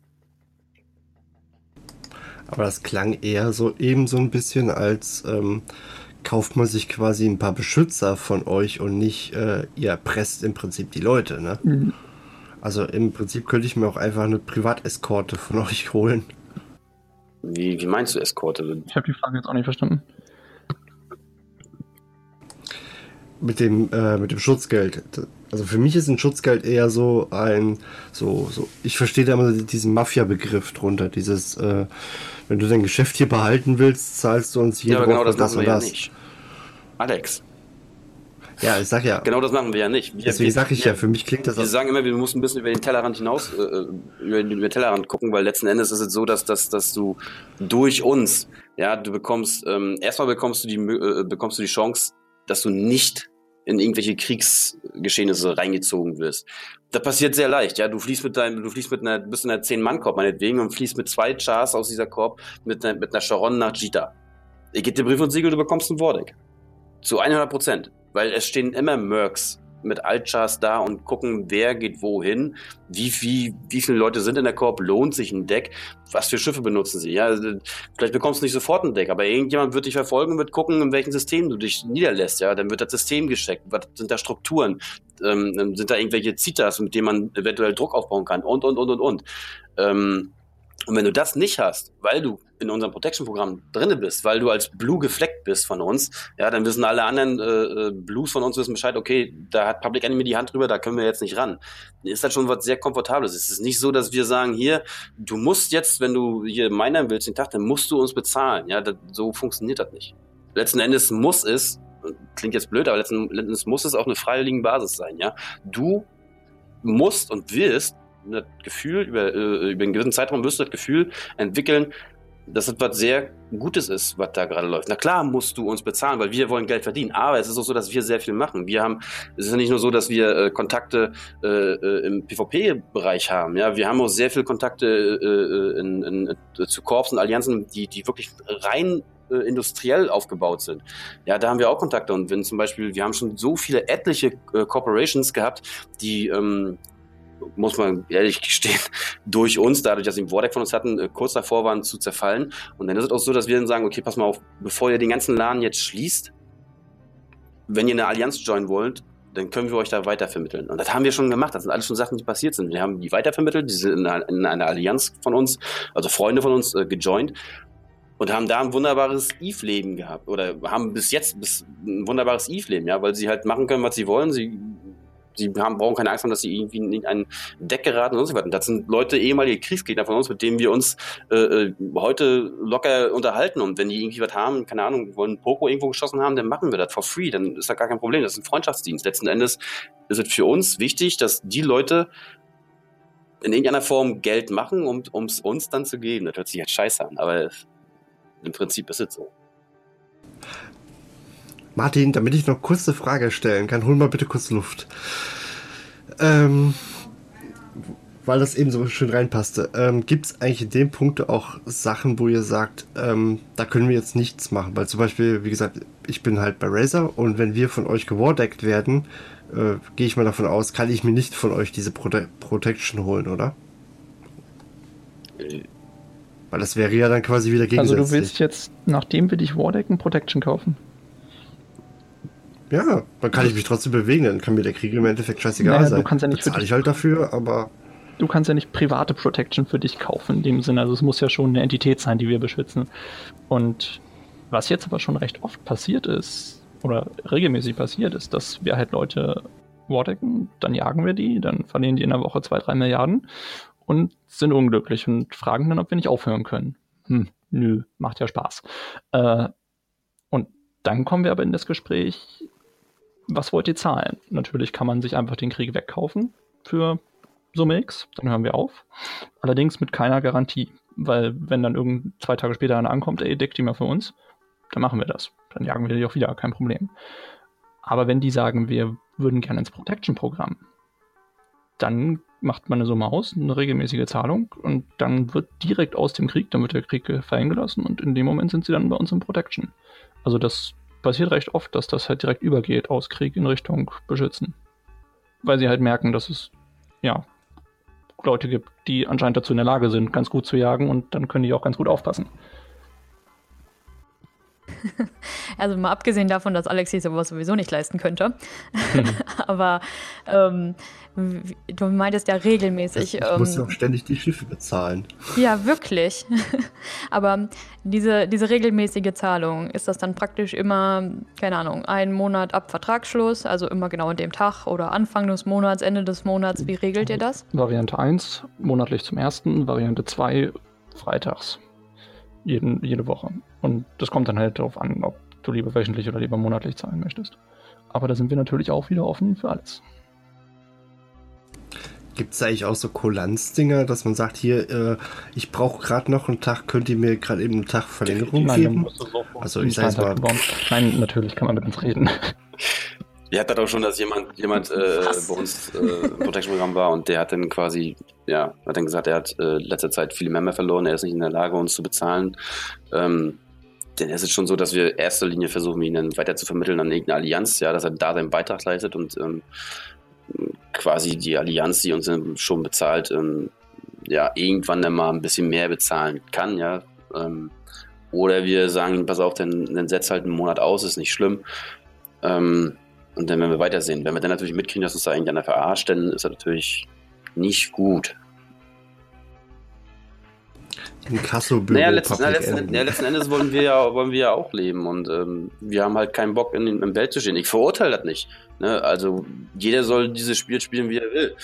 Aber das klang eher so eben so ein bisschen als ähm, kauft man sich quasi ein paar Beschützer von euch und nicht, äh, ihr erpresst im Prinzip die Leute, ne? Mhm. Also im Prinzip könnte ich mir auch einfach eine Privateskorte von euch holen. Wie, wie meinst du Eskorte? Ich habe die Frage jetzt auch nicht verstanden. Mit dem, äh, mit dem Schutzgeld. Also für mich ist ein Schutzgeld eher so ein, so, so, ich verstehe da immer diesen Mafia-Begriff drunter, dieses, äh, wenn du dein Geschäft hier behalten willst, zahlst du uns jede ja, genau das, das und das. Ja nicht. Alex. Ja, ich sag ja. Genau das machen wir ja nicht. Wir, Deswegen sag ich ja, für mich klingt das Wir sagen immer, wir müssen ein bisschen über den Tellerrand hinaus, äh, äh, über den Tellerrand gucken, weil letzten Endes ist es so, dass, dass, dass du durch uns, ja, du bekommst, ähm, erstmal bekommst du die, äh, bekommst du die Chance, dass du nicht in irgendwelche Kriegsgeschehnisse reingezogen wirst. Das passiert sehr leicht, ja. Du fließt mit deinem, du fließt mit einer, bist in einer Zehn-Mann-Korb meinetwegen und fließt mit zwei Chars aus dieser Korb mit einer, mit einer Charon nach Jita. Ich gebe dir Brief und Siegel, du bekommst einen Wordek. Zu 100 Prozent. Weil es stehen immer Mercs mit Altchars da und gucken, wer geht wohin, wie, wie, wie viele Leute sind in der Korb, lohnt sich ein Deck, was für Schiffe benutzen sie. Ja, also, vielleicht bekommst du nicht sofort ein Deck, aber irgendjemand wird dich verfolgen und wird gucken, in welchem System du dich niederlässt. Ja, dann wird das System gecheckt, was sind da Strukturen, ähm, sind da irgendwelche Zitas, mit denen man eventuell Druck aufbauen kann und, und, und, und, und. Ähm, Und wenn du das nicht hast, weil du in unserem Protection-Programm drinne bist, weil du als Blue gefleckt bist von uns, ja, dann wissen alle anderen äh, äh, Blues von uns wissen Bescheid, okay, da hat Public Enemy die Hand drüber, da können wir jetzt nicht ran. Ist halt schon was sehr Komfortables. Es ist nicht so, dass wir sagen, hier, du musst jetzt, wenn du hier meinen willst den Tag, dann musst du uns bezahlen. Ja, das, so funktioniert das nicht. Letzten Endes muss es, klingt jetzt blöd, aber letzten Endes muss es auf eine freiwilligen Basis sein, ja. Du musst und wirst das Gefühl, über, äh, über einen gewissen Zeitraum wirst du das Gefühl entwickeln, dass das was sehr Gutes ist, was da gerade läuft. Na klar musst du uns bezahlen, weil wir wollen Geld verdienen. Aber es ist auch so, dass wir sehr viel machen. Wir haben, es ist ja nicht nur so, dass wir äh, Kontakte äh, äh im PvP-Bereich haben. Ja, wir haben auch sehr viel Kontakte äh, äh in, in, in, zu Korps und Allianzen, die, die wirklich rein äh, industriell aufgebaut sind. Ja, da haben wir auch Kontakte. Und wenn zum Beispiel, wir haben schon so viele etliche äh, Corporations gehabt, die ähm, muss man ehrlich gestehen, durch uns, dadurch, dass sie ein Vordeck von uns hatten, äh, kurz davor waren zu zerfallen. Und dann ist es auch so, dass wir dann sagen, okay, pass mal auf, bevor ihr den ganzen Laden jetzt schließt, wenn ihr eine Allianz joinen wollt, dann können wir euch da weitervermitteln. Und das haben wir schon gemacht. Das sind alles schon Sachen, die passiert sind. Wir haben die weitervermittelt, die sind in einer, in einer Allianz von uns, also Freunde von uns, äh, gejoint und haben da ein wunderbares Eve-Leben gehabt oder haben bis jetzt bis ein wunderbares Eve-Leben, ja, weil sie halt machen können, was sie wollen. Sie sie haben, brauchen keine Angst haben, dass sie irgendwie in ein Deck geraten und so weiter. Das sind Leute, ehemalige Kriegsgegner von uns, mit denen wir uns äh, äh, heute locker unterhalten. Und wenn die irgendwie was haben, keine Ahnung, wollen Poco irgendwo geschossen haben, dann machen wir das for free. Dann ist das gar kein Problem. Das ist ein Freundschaftsdienst. Letzten Endes ist es für uns wichtig, dass die Leute in irgendeiner Form Geld machen, um es uns dann zu geben. Das hört sich jetzt scheiße an, aber im Prinzip ist es so. Martin, damit ich noch kurz eine Frage stellen kann, hol mal bitte kurz Luft. Ähm, weil das eben so schön reinpasste. Ähm, Gibt es eigentlich in dem Punkt auch Sachen, wo ihr sagt, ähm, da können wir jetzt nichts machen? Weil zum Beispiel, wie gesagt, ich bin halt bei Razer und wenn wir von euch gewardeckt werden, äh, gehe ich mal davon aus, kann ich mir nicht von euch diese Prote Protection holen, oder? Weil das wäre ja dann quasi wieder gegensätzlich. Also du willst jetzt, nachdem wir dich wardecken, Protection kaufen? Ja, dann kann ich mich trotzdem bewegen, dann kann mir der Krieg im Endeffekt scheißegal naja, sein. Du kannst ja nicht Bezahle ich halt dafür, aber. Du kannst ja nicht private Protection für dich kaufen in dem Sinne. Also es muss ja schon eine Entität sein, die wir beschützen. Und was jetzt aber schon recht oft passiert ist, oder regelmäßig passiert ist, dass wir halt Leute wardecken, dann jagen wir die, dann verlieren die in der Woche zwei, drei Milliarden und sind unglücklich und fragen dann, ob wir nicht aufhören können. Hm, nö, macht ja Spaß. Äh, und dann kommen wir aber in das Gespräch, was wollt ihr zahlen? Natürlich kann man sich einfach den Krieg wegkaufen für Summe X, dann hören wir auf. Allerdings mit keiner Garantie, weil wenn dann irgend zwei Tage später einer ankommt, ey, deckt die mal für uns, dann machen wir das. Dann jagen wir die auch wieder, kein Problem. Aber wenn die sagen, wir würden gerne ins Protection-Programm, dann macht man eine Summe aus, eine regelmäßige Zahlung und dann wird direkt aus dem Krieg, dann wird der Krieg fallen gelassen und in dem Moment sind sie dann bei uns im Protection. Also das passiert recht oft, dass das halt direkt übergeht aus Krieg in Richtung Beschützen. Weil sie halt merken, dass es, ja, Leute gibt, die anscheinend dazu in der Lage sind, ganz gut zu jagen und dann können die auch ganz gut aufpassen. Also mal abgesehen davon, dass Alex sich sowas sowieso nicht leisten könnte. Mhm. Aber ähm, du meintest ja regelmäßig. Ich muss ähm, auch ständig die Schiffe bezahlen. Ja, wirklich. Aber diese, diese regelmäßige Zahlung, ist das dann praktisch immer, keine Ahnung, ein Monat ab Vertragsschluss, also immer genau an dem Tag oder Anfang des Monats, Ende des Monats? Wie regelt ihr das? Variante 1, monatlich zum ersten, Variante 2, freitags. Jeden, jede Woche. Und das kommt dann halt darauf an, ob du lieber wöchentlich oder lieber monatlich zahlen möchtest. Aber da sind wir natürlich auch wieder offen für alles. Gibt es eigentlich auch so Kulanzdinger, dass man sagt, hier, äh, ich brauche gerade noch einen Tag, könnt ihr mir gerade eben einen Tag Verlängerung Nein, geben? also ich sage mal. Nein, natürlich kann man mit uns reden. Wir hatten auch schon, dass jemand, jemand äh, bei uns äh, im Protection-Programm war und der hat dann quasi, ja, hat dann gesagt, er hat äh, letzter Zeit viele Member verloren, er ist nicht in der Lage, uns zu bezahlen. Ähm, denn es ist schon so, dass wir in erster Linie versuchen, ihn dann weiter zu vermitteln an irgendeine Allianz, ja, dass er da seinen Beitrag leistet und ähm, quasi die Allianz, die uns schon bezahlt, ähm, ja, irgendwann dann mal ein bisschen mehr bezahlen kann, ja. Ähm, oder wir sagen, pass auf, dann, dann setz halt einen Monat aus, ist nicht schlimm. Ähm, und dann werden wir weitersehen. Wenn wir dann natürlich mitkriegen, dass uns da irgendeiner verarscht, dann ist das natürlich nicht gut. Ein kasso naja, letzten, na, letzten, ja, letzten Endes wollen wir ja, wollen wir ja auch leben und ähm, wir haben halt keinen Bock in, im Welt zu stehen. Ich verurteile das nicht. Ne? Also jeder soll dieses Spiel spielen, wie er will.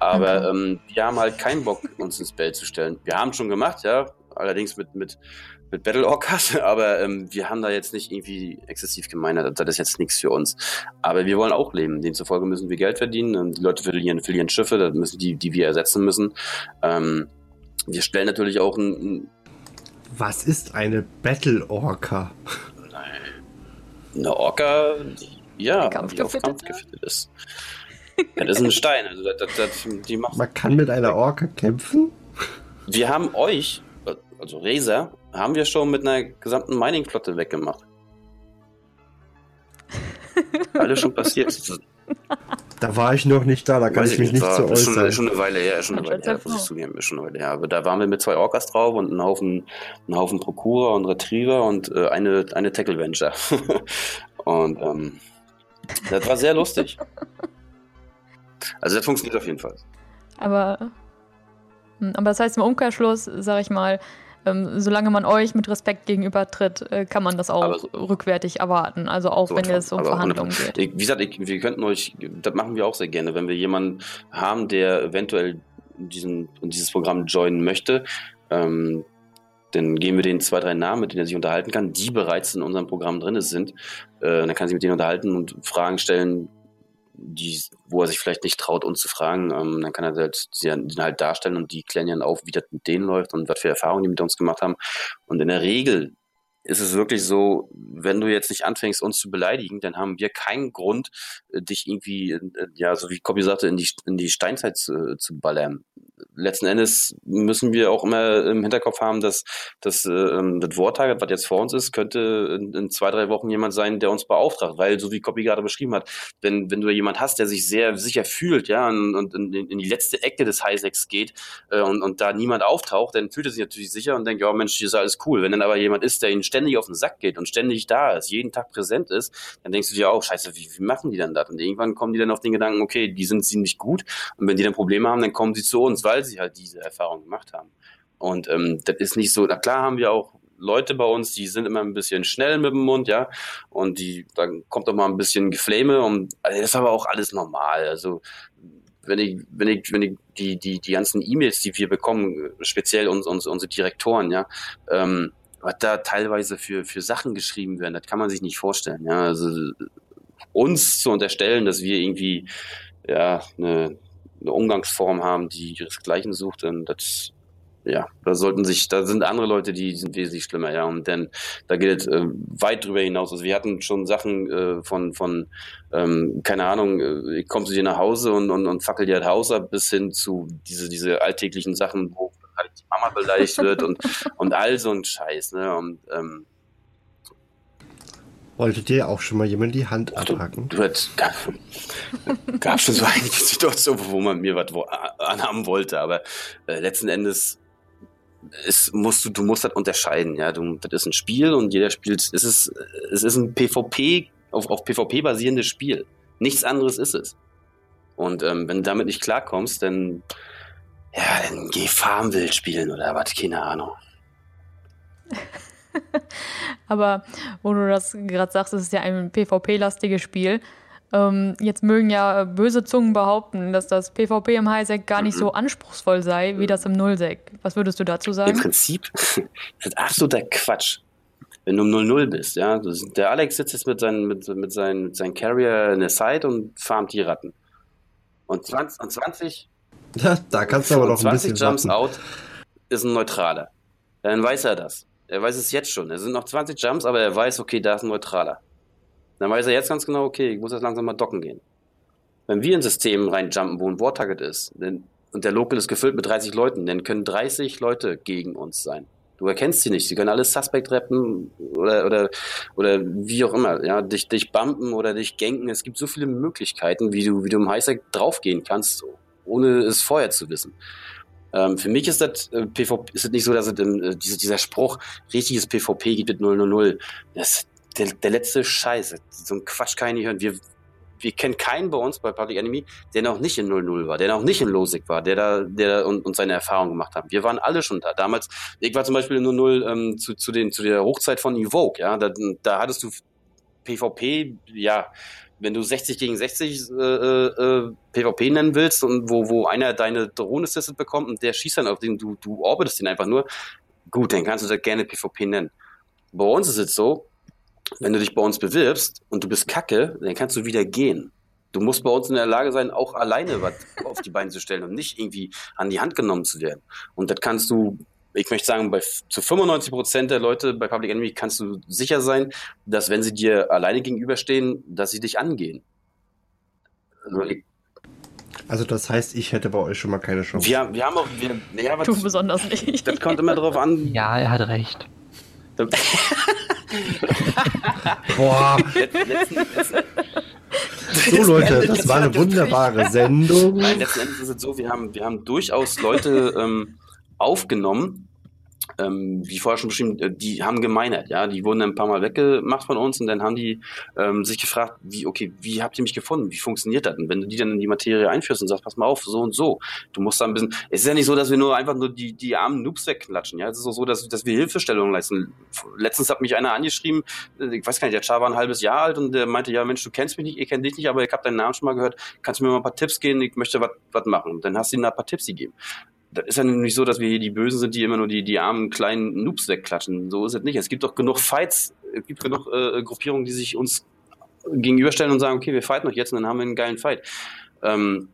Aber okay. ähm, wir haben halt keinen Bock, uns ins Bett zu stellen. Wir haben schon gemacht, ja, allerdings mit, mit, mit Battle Orcas, aber ähm, wir haben da jetzt nicht irgendwie exzessiv gemeinert. Das ist jetzt nichts für uns. Aber wir wollen auch leben. Demzufolge müssen wir Geld verdienen. Und die Leute verlieren, verlieren Schiffe, das müssen die, die wir ersetzen müssen. Ähm, wir stellen natürlich auch ein, ein Was ist eine Battle Orca? Eine Orca, ja, die auf Kampf gefittet ist. Ja, das ist ein Stein. Also das, das, die macht Man kann mit einer Orca kämpfen? Wir haben euch, also Razer, haben wir schon mit einer gesamten Mining-Flotte weggemacht. Alles schon passiert. Da war ich noch nicht da, da kann Weiß ich mich nicht, nicht so äußern. Schon, schon eine Weile her, schon eine Weile her, muss ich zugeben, schon eine Weile her. Aber da waren wir mit zwei Orcas drauf und einen Haufen, einen Haufen Procurer und Retriever und äh, eine, eine Tackle Venture. und ähm, das war sehr lustig. Also das funktioniert auf jeden Fall. Aber, hm, aber das heißt im Umkehrschluss, sage ich mal, ähm, solange man euch mit Respekt gegenübertritt, äh, kann man das auch so, rückwärtig erwarten. Also auch so wenn es um Verhandlungen geht. wie gesagt, ich, wir könnten euch, das machen wir auch sehr gerne, wenn wir jemanden haben, der eventuell diesen, dieses Programm joinen möchte. Ähm, dann geben wir denen zwei, drei Namen, mit denen er sich unterhalten kann, die bereits in unserem Programm drin sind. Äh, dann kann sich mit denen unterhalten und Fragen stellen, die, wo er sich vielleicht nicht traut, uns zu fragen, ähm, dann kann er halt, sie halt darstellen und die klären dann auf, wie das mit denen läuft und was für Erfahrungen die mit uns gemacht haben. Und in der Regel ist es wirklich so, wenn du jetzt nicht anfängst, uns zu beleidigen, dann haben wir keinen Grund, äh, dich irgendwie, äh, ja, so wie Copy sagte, in die, in die Steinzeit zu, zu ballern letzten Endes müssen wir auch immer im Hinterkopf haben, dass, dass äh, das Wartarget, was jetzt vor uns ist, könnte in, in, zwei, drei Wochen jemand sein, der uns beauftragt. Weil, so wie Copy gerade beschrieben hat, wenn, wenn du jemand hast, der sich sehr sicher fühlt, ja, und, und in, in, die letzte Ecke des Highsex geht äh, und, und da niemand auftaucht, dann fühlt er sich natürlich sicher und denkt, ja Mensch, hier ist alles cool. Wenn dann aber jemand ist, der ihnen ständig auf den Sack geht und ständig da ist, jeden Tag präsent ist, dann denkst du dir auch, scheiße, wie, wie machen die dann das? Und irgendwann kommen die dann auf den Gedanken, okay, die sind ziemlich gut und wenn die dann Probleme haben, dann kommen sie zu uns, weil sie halt diese Erfahrung gemacht haben. Und ähm, das ist nicht so, na klar haben wir auch Leute bei uns, die sind immer ein bisschen schnell mit dem Mund, ja, und die, dann kommt auch mal ein bisschen Geflame und also das ist aber auch alles normal. Also wenn ich, wenn ich, wenn ich die, die, die ganzen E-Mails, die wir bekommen, speziell uns, uns, unsere Direktoren, ja, ähm, was da teilweise für, für Sachen geschrieben werden, das kann man sich nicht vorstellen, ja. Also uns zu unterstellen, dass wir irgendwie ja eine, eine Umgangsform haben, die ihresgleichen sucht, dann das ja, da sollten sich, da sind andere Leute, die sind wesentlich schlimmer, ja, und denn da geht es äh, weit drüber hinaus. Also wir hatten schon Sachen äh, von, von ähm, keine Ahnung, äh, ich komme zu dir nach Hause und, und, und fackel dir das Haus ab, bis hin zu diese, diese alltäglichen Sachen, wo halt die Mama beleidigt wird und, und all so ein Scheiß, ne, und ähm, Wolltet ihr auch schon mal jemand die Hand abhacken? Du, du hättest, gab, gab schon so einige Situationen, wo man mir was anhaben wollte, aber äh, letzten Endes ist, musst du, du musst das unterscheiden, ja. Du, das ist ein Spiel und jeder spielt, es ist, es ist ein PvP, auf, auf PvP basierendes Spiel. Nichts anderes ist es. Und ähm, wenn du damit nicht klarkommst, dann, ja, dann geh Farmwild spielen oder was, keine Ahnung. Aber wo du das gerade sagst, es ist ja ein PvP-lastiges Spiel. Ähm, jetzt mögen ja böse Zungen behaupten, dass das PvP im Highsec gar nicht mhm. so anspruchsvoll sei, wie das im Nullsec. Was würdest du dazu sagen? Im Prinzip das ist absoluter Quatsch. Wenn du im 0-0 bist, ja. Der Alex sitzt jetzt mit seinem, mit, mit seinen, mit seinen Carrier in der Side und farmt die Ratten. Und 20, und 20 ja, da kannst du aber noch ein bisschen 20 Jumps warten. out ist ein Neutraler. Dann weiß er das. Er weiß es jetzt schon. Es sind noch 20 Jumps, aber er weiß, okay, da ist ein Neutraler. Dann weiß er jetzt ganz genau, okay, ich muss jetzt langsam mal docken gehen. Wenn wir in System reinjumpen, wo ein War-Target ist, denn, und der Local ist gefüllt mit 30 Leuten, dann können 30 Leute gegen uns sein. Du erkennst sie nicht. Sie können alles Suspect rappen oder, oder, oder wie auch immer, ja, dich, dich bumpen oder dich ganken. Es gibt so viele Möglichkeiten, wie du, wie du im Highsec draufgehen kannst, ohne es vorher zu wissen. Ähm, für mich ist das äh, PvP, ist das nicht so, dass es, äh, dieser, dieser Spruch, richtiges PvP geht mit 000. Das der, der letzte Scheiß. So ein Quatsch kann ich nicht hören. Wir, wir kennen keinen bei uns bei Public Enemy, der noch nicht in 00 war, der noch nicht in Losig war, der da, der da und, und seine Erfahrungen gemacht hat. Wir waren alle schon da. Damals, ich war zum Beispiel in 00 ähm, zu, zu, den, zu der Hochzeit von Evoke, ja, da, da hattest du PvP, ja, wenn du 60 gegen 60 äh, äh, PvP nennen willst und wo, wo einer deine Drohne assisted bekommt und der schießt dann auf den, du, du orbitest ihn einfach nur, gut, dann kannst du das gerne PvP nennen. Bei uns ist es so, wenn du dich bei uns bewirbst und du bist kacke, dann kannst du wieder gehen. Du musst bei uns in der Lage sein, auch alleine was auf die Beine zu stellen und nicht irgendwie an die Hand genommen zu werden. Und das kannst du ich möchte sagen, bei, zu 95 Prozent der Leute bei Public Enemy kannst du sicher sein, dass wenn sie dir alleine gegenüberstehen, dass sie dich angehen. Also, also das heißt, ich hätte bei euch schon mal keine Chance. Wir, wir haben auch, wir, ja, was, du besonders nicht. Das kommt immer drauf an. Ja, er hat recht. Boah. Letzten, letzten, so Leute, das war eine wunderbare Sendung. Nein, letzten Endes ist es so, wir haben, wir haben durchaus Leute ähm, aufgenommen, ähm, wie vorher schon beschrieben, äh, die haben gemeinert, ja, die wurden ein paar Mal weggemacht von uns und dann haben die ähm, sich gefragt, wie, okay, wie habt ihr mich gefunden? Wie funktioniert das? Und wenn du die dann in die Materie einführst und sagst, pass mal auf, so und so, du musst da ein bisschen, es ist ja nicht so, dass wir nur einfach nur die, die armen Noobs wegklatschen, ja, es ist auch so, dass, dass wir Hilfestellungen leisten. Letztens hat mich einer angeschrieben, äh, ich weiß gar nicht, der Char war ein halbes Jahr alt und der meinte, ja, Mensch, du kennst mich nicht, ich kenne dich nicht, aber ich habe deinen Namen schon mal gehört, kannst du mir mal ein paar Tipps geben, ich möchte was machen. Und dann hast du ihm ein paar Tipps gegeben das ist ja nicht so, dass wir hier die Bösen sind, die immer nur die, die armen kleinen Noobs wegklatschen. So ist es nicht. Es gibt doch genug Fights, es gibt genug äh, Gruppierungen, die sich uns gegenüberstellen und sagen, okay, wir fighten noch jetzt und dann haben wir einen geilen Fight. Ähm,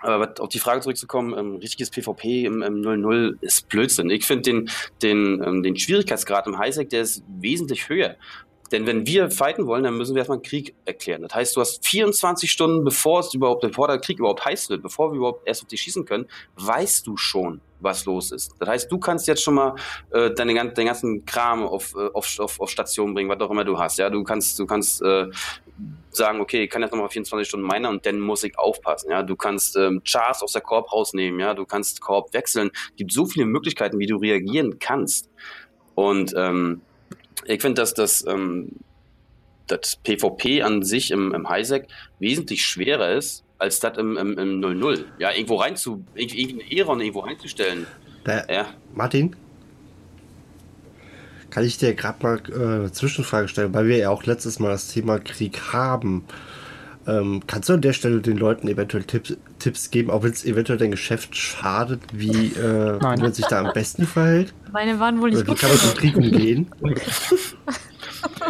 aber auf die Frage zurückzukommen, ähm, richtiges PvP im, im 0-0 ist Blödsinn. Ich finde den, den, ähm, den Schwierigkeitsgrad im Highsec, der ist wesentlich höher. Denn wenn wir fighten wollen, dann müssen wir erstmal einen Krieg erklären. Das heißt, du hast 24 Stunden, bevor es überhaupt, bevor der Krieg überhaupt heiß wird, bevor wir überhaupt erst auf dich schießen können, weißt du schon, was los ist. Das heißt, du kannst jetzt schon mal äh, deine, deinen ganzen Kram auf, äh, auf, auf, auf Station bringen, was auch immer du hast. Ja, du kannst, du kannst äh, sagen, okay, ich kann jetzt nochmal 24 Stunden meiner und dann muss ich aufpassen. Ja, du kannst ähm, Chars aus der Korb rausnehmen. Ja, du kannst Korb wechseln. Es gibt so viele Möglichkeiten, wie du reagieren kannst. Und ähm, ich finde, dass das, ähm, das PvP an sich im, im Highsec wesentlich schwerer ist, als das im, im, im 0-0. Ja, irgendwo rein zu, irgendeinen Eron irgendwo reinzustellen. Da, ja. Martin? Kann ich dir gerade mal äh, Zwischenfrage stellen, weil wir ja auch letztes Mal das Thema Krieg haben. Ähm, kannst du an der Stelle den Leuten eventuell Tipps, Tipps geben, auch wenn es eventuell dein Geschäft schadet, wie äh, man sich da am besten verhält? Meine waren wohl nicht Oder gut. Wie kann man mit Krieg umgehen?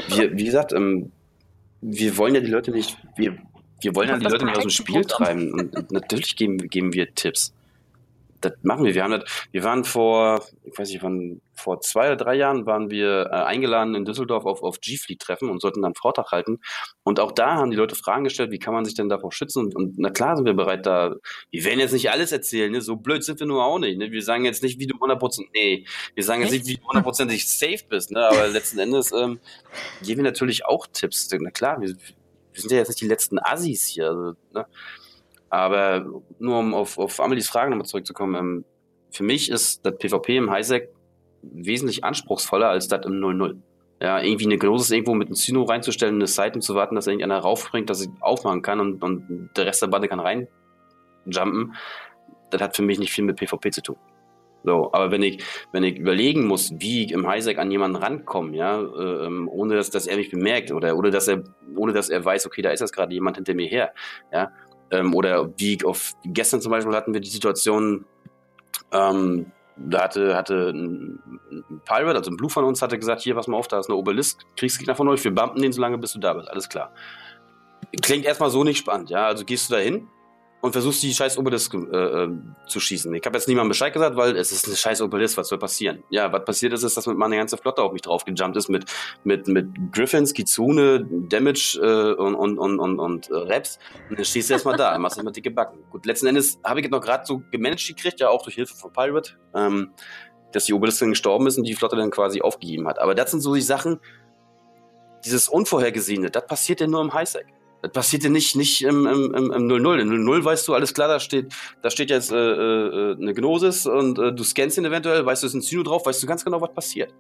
wie, wie gesagt, ähm, wir wollen ja die Leute nicht, wir, wir wollen ja die Leute nicht aus dem Spiel treiben. Und natürlich geben, geben wir Tipps das machen wir. Wir haben das, wir waren vor, ich weiß nicht, wann, vor zwei oder drei Jahren waren wir äh, eingeladen in Düsseldorf auf, auf G-Fleet-Treffen und sollten dann Vortrag halten. Und auch da haben die Leute Fragen gestellt, wie kann man sich denn davor schützen? Und, und na klar sind wir bereit da, wir werden jetzt nicht alles erzählen, ne? so blöd sind wir nur auch nicht. Ne? Wir sagen jetzt nicht, wie du 100%, nee, wir sagen jetzt nicht, wie du hundertprozentig safe bist, ne? aber letzten Endes ähm, geben wir natürlich auch Tipps. Na klar, wir, wir sind ja jetzt nicht die letzten Assis hier. Also, ne? Aber nur um auf, auf Amelies Frage nochmal zurückzukommen, ähm, für mich ist das PvP im Highsec wesentlich anspruchsvoller als das im 0-0. Ja, irgendwie eine Gnosis irgendwo mit einem Syno reinzustellen, eine Seiten zu warten, dass irgendeiner raufspringt, dass ich aufmachen kann und, und der Rest der Bande kann reinjumpen, das hat für mich nicht viel mit PvP zu tun. So, aber wenn ich, wenn ich überlegen muss, wie ich im Highsec an jemanden rankomme, ja, äh, ähm, ohne dass, dass er mich bemerkt oder ohne dass er, ohne dass er weiß, okay, da ist jetzt gerade jemand hinter mir her, ja, ähm, oder wie auf gestern zum Beispiel hatten wir die Situation, ähm, da hatte, hatte ein, Pirate, also ein Blue von uns, hatte gesagt, hier, pass mal auf, da ist eine Obelisk, Kriegsgegner von euch, wir bumpen den so lange, bis du da bist, alles klar. Klingt erstmal so nicht spannend, ja, also gehst du da hin, und versuchst die scheiß Obelisk äh, äh, zu schießen. Ich habe jetzt niemandem Bescheid gesagt, weil es ist eine scheiß Obelisk, was soll passieren? Ja, was passiert ist, ist, dass mit meine ganze Flotte auf mich drauf gejumpt ist mit mit mit Griffins, Kitsune, Damage äh, und und und und, und äh, Raps. Und dann stehst du erstmal da, machst erstmal dicke Backen. Gut, letzten Endes habe ich jetzt noch gerade so gemanagt gekriegt, ja auch durch Hilfe von Pirate, ähm, dass die Obelisk dann gestorben ist und die Flotte dann quasi aufgegeben hat. Aber das sind so die Sachen, dieses Unvorhergesehene, das passiert ja nur im Highsec. Das passiert ja nicht, nicht im 0-0. Im, im, 0 Im 0-0 weißt du, alles klar, da steht, da steht jetzt äh, äh, eine Gnosis und äh, du scannst ihn eventuell, weißt du, ist ein Zyno drauf, weißt du ganz genau, was passiert.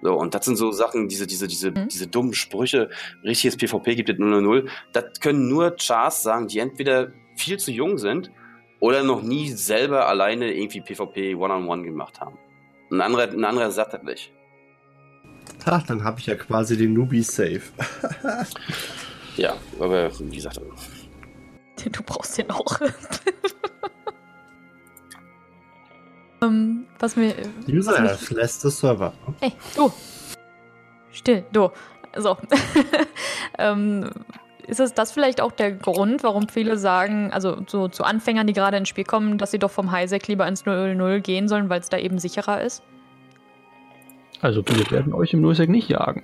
So, und das sind so Sachen, diese, diese, diese, mhm. diese dummen Sprüche, richtiges PvP gibt es 000, das können nur Chars sagen, die entweder viel zu jung sind oder noch nie selber alleine irgendwie PvP One-on-One -on -One gemacht haben. Ein anderer, ein anderer sagt das nicht. Ha, dann habe ich ja quasi den Newbie safe. ja, aber wie gesagt. Du brauchst den auch. um, ähm, was mir. User was mich... lässt das Server. Hey, du! Still, du. So. ähm, ist es das vielleicht auch der Grund, warum viele sagen, also so zu Anfängern, die gerade ins Spiel kommen, dass sie doch vom Highsec lieber ins 0-0 gehen sollen, weil es da eben sicherer ist? Also wir werden euch im Nullsec nicht jagen.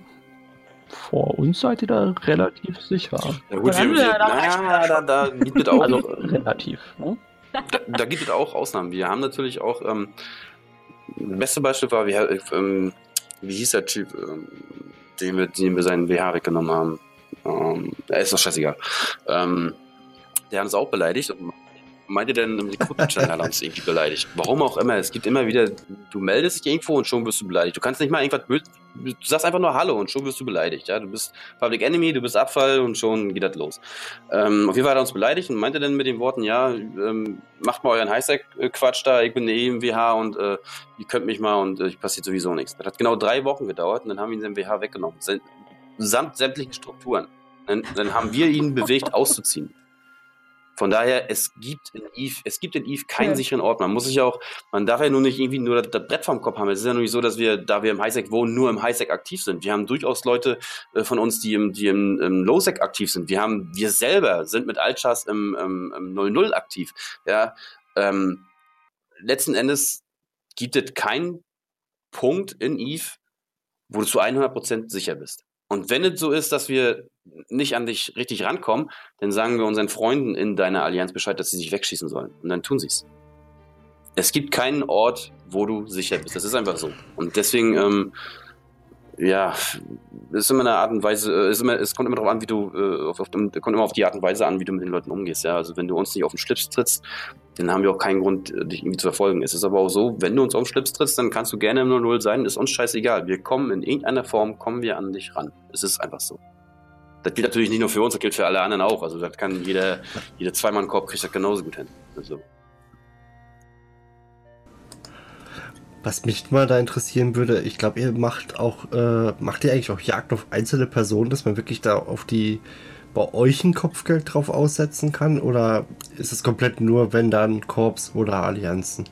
Vor uns seid ihr da relativ sicher. Ja gut, wir, wir, na, da, da gibt es auch also, relativ. Ne? Da, da, gibt es auch Ausnahmen. Wir haben natürlich auch ähm, das beste Beispiel war, wie, ähm, wie hieß der Typ, ähm, den, wir, den wir seinen WH weggenommen haben. Ähm, ist doch scheißegal. Ähm, der hat uns auch beleidigt und meinte denn im Recruitment-Channel hat uns irgendwie beleidigt. Warum auch immer. Es gibt immer wieder, du meldest dich irgendwo und schon wirst du beleidigt. Du kannst nicht mal irgendwas, du sagst einfach nur Hallo und schon wirst du beleidigt. Ja? Du bist Public Enemy, du bist Abfall und schon geht das los. Ähm, auf jeden Fall hat er uns beleidigt und meinte dann mit den Worten, ja, ähm, macht mal euren Highsec-Quatsch da, ich bin der EMWH und äh, ihr könnt mich mal und äh, passiert sowieso nichts. Das hat genau drei Wochen gedauert und dann haben wir ihn den WH weggenommen. Samt sämtlichen Strukturen. Dann, dann haben wir ihn bewegt, auszuziehen. Von daher, es gibt in Eve, es gibt in Eve keinen ja. sicheren Ort. Man muss sich auch, man darf ja nur nicht irgendwie nur das, das Brett vom Kopf haben. Es ist ja nur nicht so, dass wir, da wir im Highsec wohnen, nur im Highsec aktiv sind. Wir haben durchaus Leute äh, von uns, die im, die im, im Lowsec aktiv sind. Wir haben, wir selber sind mit Altchars im, im, im 00 aktiv. Ja, ähm, letzten Endes gibt es keinen Punkt in Eve, wo du zu 100% sicher bist. Und wenn es so ist, dass wir nicht an dich richtig rankommen, dann sagen wir unseren Freunden in deiner Allianz Bescheid, dass sie sich wegschießen sollen. Und dann tun sie es. Es gibt keinen Ort, wo du sicher bist. Das ist einfach so. Und deswegen, ähm, ja, ist immer eine Art und Weise, äh, ist immer, es kommt immer darauf an, wie du, äh, auf, auf, kommt immer auf die Art und Weise an, wie du mit den Leuten umgehst. Ja, also wenn du uns nicht auf den Schlips trittst, dann haben wir auch keinen Grund, äh, dich irgendwie zu verfolgen. Es ist aber auch so, wenn du uns auf den Schlips trittst, dann kannst du gerne im 0 sein, ist uns scheißegal. Wir kommen in irgendeiner Form, kommen wir an dich ran. Es ist einfach so. Das gilt natürlich nicht nur für uns, das gilt für alle anderen auch. Also das kann jeder, jeder Zweimann-Korb kriegt das genauso gut hin. Also. Was mich mal da interessieren würde, ich glaube, ihr macht auch, äh, macht ihr eigentlich auch Jagd auf einzelne Personen, dass man wirklich da auf die bei euch ein Kopfgeld drauf aussetzen kann? Oder ist es komplett nur, wenn dann Korps oder Allianzen?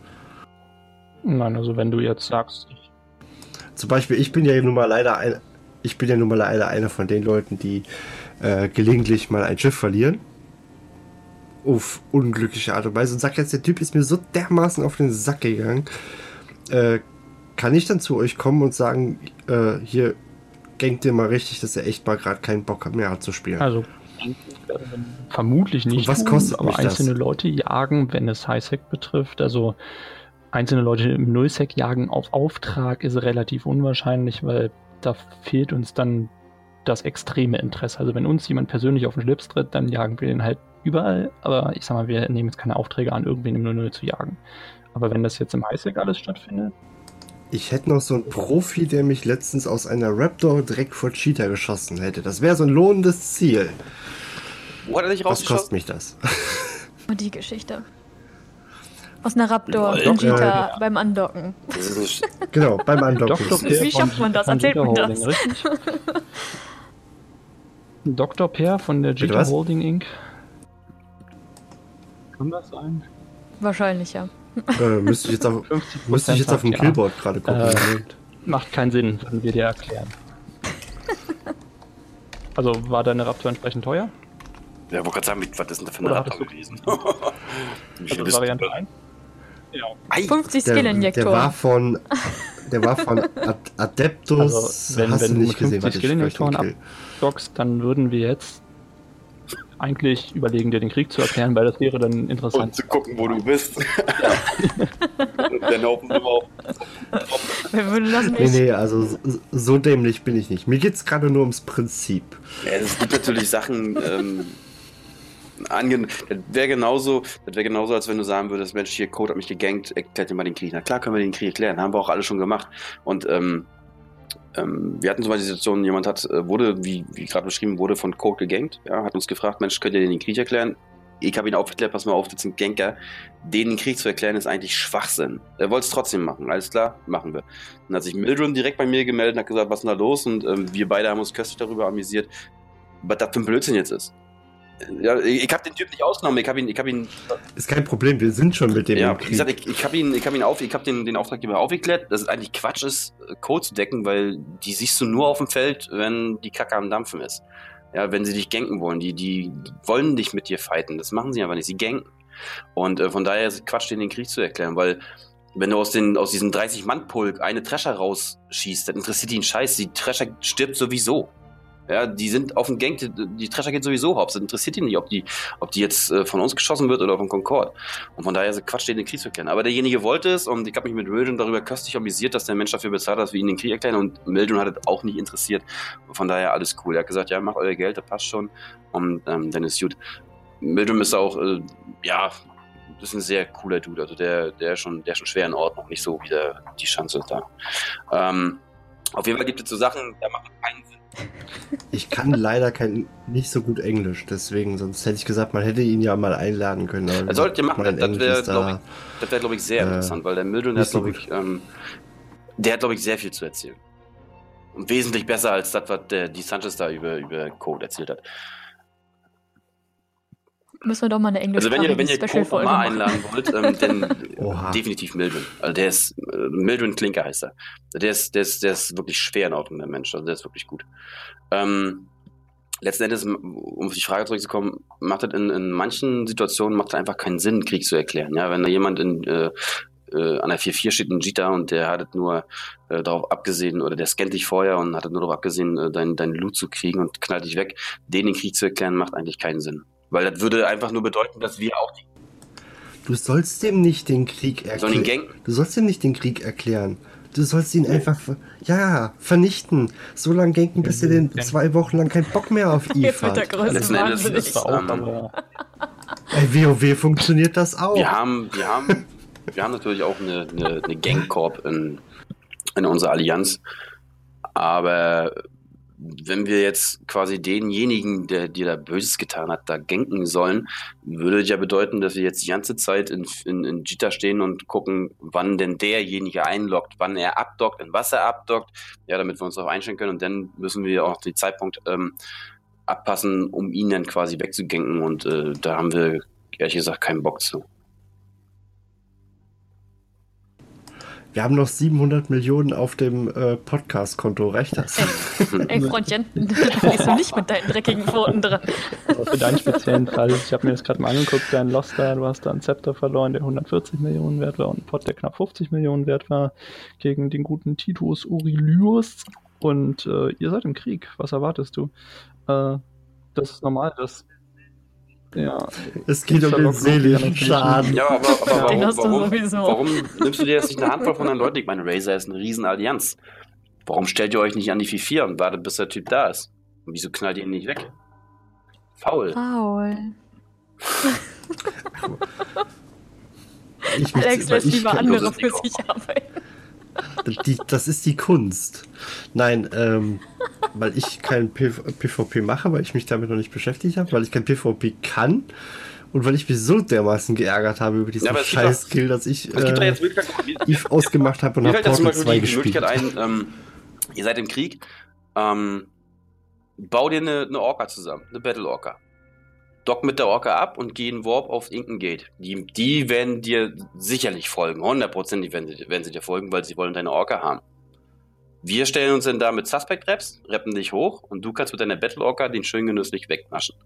Nein, also wenn du jetzt sagst, ich. Zum Beispiel, ich bin ja nun mal leider ein, ich bin ja nun mal leider einer von den Leuten, die äh, gelegentlich mal ein Schiff verlieren. Auf unglückliche Art und Weise. Und sag jetzt, der Typ ist mir so dermaßen auf den Sack gegangen. Äh, kann ich dann zu euch kommen und sagen, äh, hier, denkt ihr mal richtig, dass er echt mal gerade keinen Bock mehr hat zu spielen? Also, vermutlich nicht. Und was kostet tun, aber einzelne das? Leute jagen, wenn es Highsec betrifft. Also, einzelne Leute im Nullsec jagen auf Auftrag ist relativ unwahrscheinlich, weil da fehlt uns dann das extreme Interesse. Also wenn uns jemand persönlich auf den Schlips tritt, dann jagen wir den halt überall. Aber ich sag mal, wir nehmen jetzt keine Aufträge an, irgendwen im 00 zu jagen. Aber wenn das jetzt im Highsec alles stattfindet. Ich hätte noch so einen Profi, der mich letztens aus einer Raptor direkt vor Cheetah geschossen hätte. Das wäre so ein lohnendes Ziel. Wo hat er dich Was kostet mich das? Oh, die Geschichte. Aus einer Raptor in Cheetah äh, beim Andocken. genau, beim Andocken. Wie schafft man das? Erzählt mir das. Richtig? Dr. Per von der Jita Holding Inc. Kann das sein? Wahrscheinlich, ja. Äh, müsste ich jetzt auf, müsste ich jetzt auf dem ja. Killboard gerade gucken. Äh, macht keinen Sinn, würden wir dir erklären. also war deine Raptor entsprechend teuer? Ja, wo gerade sagen, was ist denn da für eine Raptor gewesen? also Variante 1? Ja. 50 Skill-Injektoren. Der war von, der war von Ad Adeptus. Also, wenn, wenn du mit 50 Skill-Injektoren abdockst, dann würden wir jetzt eigentlich überlegen, dir den Krieg zu erklären, weil das wäre dann interessant. Und zu gucken, wo du bist. dann hoffen wir auch. Wer würde das nicht? Nee, nee, also so, dämlich bin ich nicht. Mir geht es gerade nur ums Prinzip. Ja, es gibt natürlich Sachen, ähm, angen das wäre genauso, das wäre genauso, als wenn du sagen würdest, Mensch, hier Code hat mich gegankt, erklärt dir mal den Krieg. Na klar können wir den Krieg erklären, haben wir auch alle schon gemacht. Und ähm, ähm, wir hatten zum Beispiel die Situation, jemand hat, äh, wurde, wie, wie gerade beschrieben, wurde von Code gegankt, ja, hat uns gefragt, Mensch, könnt ihr den Krieg erklären? Ich habe ihn aufgeklärt, pass mal auf, das sind Genker. Denen den Krieg zu erklären, ist eigentlich Schwachsinn. Er wollte es trotzdem machen. Alles klar, machen wir. Dann hat sich Mildred direkt bei mir gemeldet und hat gesagt, was ist denn da los? Und ähm, wir beide haben uns köstlich darüber amüsiert, was das für ein Blödsinn jetzt ist. Ja, ich habe den Typ nicht ausgenommen. Ich habe ihn, ich habe ihn. Ist kein Problem. Wir sind schon mit dem. Ja, wie gesagt, ich, ich habe ihn, ich habe ihn auf, ich habe den, den Auftraggeber aufgeklärt, dass es eigentlich Quatsch ist, Code zu decken, weil die siehst du nur auf dem Feld, wenn die Kacke am Dampfen ist. Ja, wenn sie dich ganken wollen, die, die wollen nicht mit dir fighten. Das machen sie aber nicht. Sie ganken. Und äh, von daher ist es Quatsch, den Krieg zu erklären, weil wenn du aus, den, aus diesem 30-Mann-Pulk eine Trescher rausschießt, dann interessiert die einen Scheiß. Die Trescher stirbt sowieso. Ja, die sind auf dem Gang, die, Trescher geht sowieso hops. Das interessiert die nicht, ob die, ob die jetzt äh, von uns geschossen wird oder von Concord. Und von daher ist es Quatsch, den Krieg zu erklären. Aber derjenige wollte es und ich habe mich mit Mildred darüber köstlich amüsiert, dass der Mensch dafür bezahlt, dass wir ihn den Krieg erklären und Mildred hat es auch nicht interessiert. Von daher alles cool. Er hat gesagt, ja, macht euer Geld, das passt schon und ähm, dann ist gut. Mildred ist auch, äh, ja, das ist ein sehr cooler Dude. Also der, der ist schon, der schon schwer in Ordnung, nicht so wie der, die Chance da. Ähm, auf jeden Fall gibt es so Sachen, da Sinn ich kann leider kein, nicht so gut Englisch, deswegen, sonst hätte ich gesagt, man hätte ihn ja mal einladen können. Das solltet ihr machen, das wäre, glaube ich, wär, glaub ich, sehr äh, interessant, weil der Mildred hat, glaube ich, ähm, der hat, glaube ich, sehr viel zu erzählen. Und wesentlich besser als das, was der, die Sanchez da über, über Code erzählt hat. Müssen wir doch mal eine englische Also wenn ihr, wenn ihr Code mal einladen wollt, ähm, dann definitiv Mildred. Also der ist, äh, Mildred Klinker heißt er. Der ist, der ist, der ist wirklich schwer in Ordnung, der Mensch. Also der ist wirklich gut. Ähm, letzten Endes, um auf die Frage zurückzukommen, macht das in, in manchen Situationen macht es einfach keinen Sinn, Krieg zu erklären. Ja, wenn da jemand in, äh, äh, an der 4-4 steht in Jita und der hat nur äh, darauf abgesehen, oder der scannt dich vorher und hat nur darauf abgesehen, äh, deinen dein Loot zu kriegen und knallt dich weg, den den Krieg zu erklären, macht eigentlich keinen Sinn. Weil das würde einfach nur bedeuten, dass wir auch die. Du sollst dem nicht den Krieg erklären. Du sollst dem nicht den Krieg erklären. Du sollst ihn einfach, ja, vernichten. So lange genken, bis er den zwei Wochen lang keinen Bock mehr auf Eve hat. Letzten Endes ist, ähm, Bei WoW funktioniert das auch. Wir haben, wir haben, wir haben natürlich auch eine, eine, eine Gangkorb in, in unserer Allianz. Aber wenn wir jetzt quasi denjenigen, der dir da Böses getan hat, da genken sollen, würde ja bedeuten, dass wir jetzt die ganze Zeit in, in, in Jita stehen und gucken, wann denn derjenige einloggt, wann er abdockt, in was er abdockt, ja, damit wir uns darauf einstellen können und dann müssen wir auch den Zeitpunkt ähm, abpassen, um ihn dann quasi wegzugenken und äh, da haben wir ehrlich gesagt keinen Bock zu. Wir haben noch 700 Millionen auf dem äh, Podcast-Konto. Reicht das? Ey, Freundchen, da gehst du nicht mit deinen dreckigen Pfoten dran. Aber für deinen speziellen Fall, ich habe mir das gerade mal angeguckt, dein Lost du hast da einen Zepter verloren, der 140 Millionen wert war und einen Pot, der knapp 50 Millionen wert war, gegen den guten Titus Aurelius. Und äh, ihr seid im Krieg. Was erwartest du? Äh, das ist normal, dass ja. Es geht um den seelischen Schaden. Ja, aber, aber warum, warum, warum, nimmst du dir jetzt nicht eine Handvoll von deinen Leuten? Ich meine, Razer ist eine Riesenallianz. Warum stellt ihr euch nicht an die 4-4 und wartet, bis der Typ da ist? Und wieso knallt ihr ihn nicht weg? Faul. Faul. ich Alex lässt lieber andere für sich arbeiten. Die, das ist die Kunst. Nein, ähm, weil ich kein PvP mache, weil ich mich damit noch nicht beschäftigt habe, weil ich kein PvP kann und weil ich mich so dermaßen geärgert habe über diesen ja, scheiß Skill, dass ich äh, Eve ausgemacht habe und habe Portal 2 gespielt. Die ein, ähm, ihr seid im Krieg, ähm, bau dir eine, eine Orca zusammen, eine Battle Orca dock mit der Orca ab und geh in Warp auf Inken Gate. Die, die werden dir sicherlich folgen, hundertprozentig werden, sie, werden sie dir folgen, weil sie wollen deine Orca haben. Wir stellen uns dann da mit Suspect Raps, rappen dich hoch und du kannst mit deiner Battle Orca den schön genüsslich wegnaschen.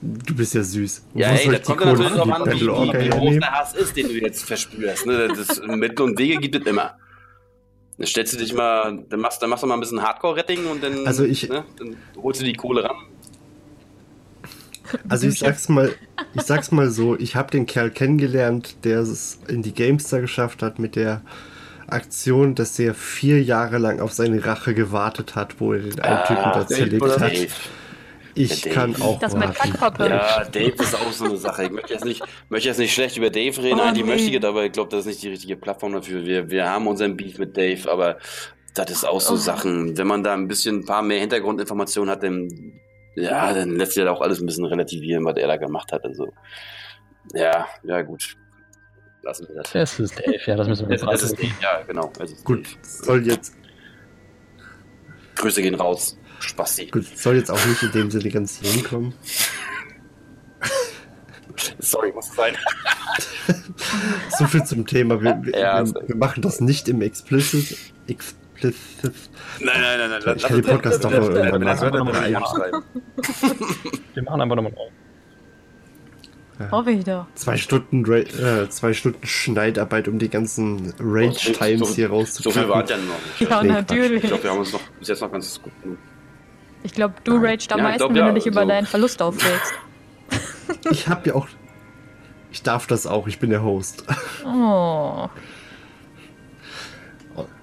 Du bist ja süß. Ja, ey, da kommt natürlich drauf an, wie, wie, wie groß der Hass ist, den du jetzt verspürst. Ne? Das Mittel und Wege gibt es immer. Dann stellst du dich mal, dann machst, dann machst du mal ein bisschen Hardcore-Retting und dann, also ich, ne, dann holst du die Kohle ran. Also ich sag's mal, ich sag's mal so, ich habe den Kerl kennengelernt, der es in die Gamester geschafft hat mit der Aktion, dass er vier Jahre lang auf seine Rache gewartet hat, wo er den einen ah, Typen da zerlegt hat. Ich kann auch Das mit Kackpappe. Ja, Dave ist auch so eine Sache. Ich möchte jetzt nicht, möchte jetzt nicht schlecht über Dave reden, oh, eigentlich nee. möchte ich, aber ich glaube, das ist nicht die richtige Plattform dafür. Wir, wir haben unseren Beef mit Dave, aber das ist auch so oh. Sachen. Wenn man da ein bisschen ein paar mehr Hintergrundinformationen hat, dann, ja, dann lässt sich das auch alles ein bisschen relativieren, was er da gemacht hat. Also, ja, ja, gut. Lassen wir das. Das ist Dave, ja, das müssen wir jetzt ist Dave, Ja, genau. Gut, soll jetzt. Grüße gehen raus. Spasti. Gut, soll jetzt auch nicht in dem Sinne ganz hinkommen. Sorry, muss sein. so viel zum Thema. Wir, wir, ja, wir, wir, machen das nicht im Explicit. Explicit. Nein, nein, nein, nein. Ich kann den Podcast doch noch irgendwann machen. Wir machen einfach nochmal auf. Ja. Hoffe ich doch. Zwei Stunden, äh, zwei Stunden Schneidarbeit, um die ganzen Rage-Times so, hier rauszukriegen. So viel war ja noch nicht. Ja, nee, natürlich. Ich glaube, wir haben uns noch bis jetzt noch ganz gut genug. Ich glaube, du ragest am ja, meisten, glaub, wenn ja, du dich über so. deinen Verlust aufregst. ich habe ja auch. Ich darf das auch, ich bin der Host. Oh.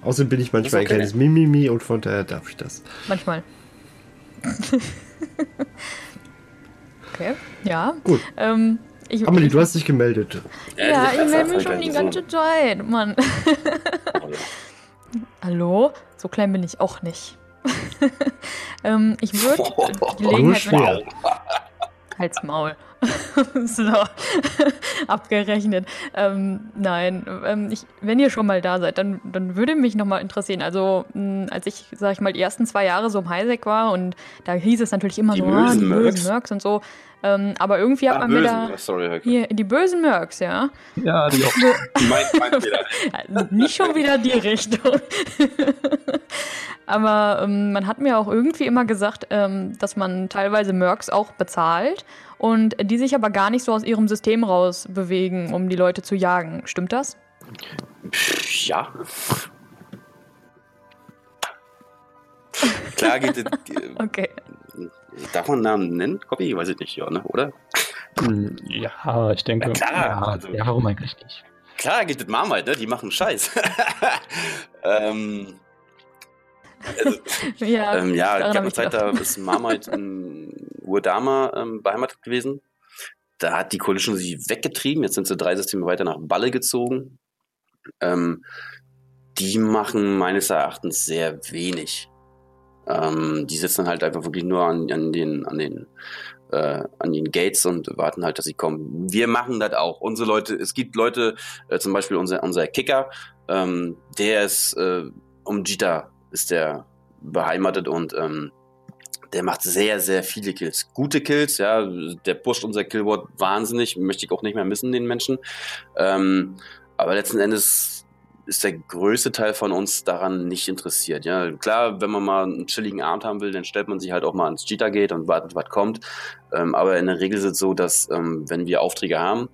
Außerdem bin ich manchmal okay. ein kleines Mimimi und von daher darf ich das. Manchmal. okay, ja. Gut. Ähm, ich, Amelie, du hast dich gemeldet. Ja, ja ich melde mich schon die ganze Zeit, Mann. Hallo? So klein bin ich auch nicht. ähm, ich würde die Gelegenheit. Halt's Maul. so, abgerechnet. Ähm, nein, ähm, ich, wenn ihr schon mal da seid, dann, dann würde mich nochmal interessieren. Also, mh, als ich, sag ich mal, die ersten zwei Jahre so im Highsec war und da hieß es natürlich immer die so, bösen ah, die bösen Mercs und so. Ähm, aber irgendwie hat Ach, man bösen. wieder. Sorry, hier, die bösen Mercs, ja. Ja, die auch. mein, mein Nicht schon wieder die Richtung. aber ähm, man hat mir auch irgendwie immer gesagt, ähm, dass man teilweise Mercs auch bezahlt und die sich aber gar nicht so aus ihrem System raus bewegen, um die Leute zu jagen. Stimmt das? Ja. Klar geht es. okay. Darf man Namen nennen? Copy? Weiß ich nicht, ja, ne? oder? Ja, ich denke. Ja, klar. Ja, also, ja, warum eigentlich nicht? Klar geht es Marmite, ne? Die machen Scheiß. ähm, also, ja, ähm, ja ich habe eine Zeit, da ist Marmite in Uerdama ähm, beheimatet gewesen. Da hat die Coalition sie weggetrieben. Jetzt sind sie drei Systeme weiter nach Balle gezogen. Ähm, die machen meines Erachtens sehr wenig. Ähm, die sitzen halt einfach wirklich nur an, an den, an den, äh, an den Gates und warten halt, dass sie kommen. Wir machen das auch. Unsere Leute, es gibt Leute, äh, zum Beispiel unser, unser Kicker, ähm, der ist äh, um Jita ist der beheimatet und ähm, der macht sehr, sehr viele Kills. Gute Kills, ja. Der pusht unser Killboard wahnsinnig. Möchte ich auch nicht mehr missen, den Menschen. Ähm, aber letzten Endes ist der größte Teil von uns daran nicht interessiert. Ja, klar, wenn man mal einen chilligen Abend haben will, dann stellt man sich halt auch mal ans Cheetah Gate und wartet, was kommt. Ähm, aber in der Regel ist es so, dass ähm, wenn wir Aufträge haben,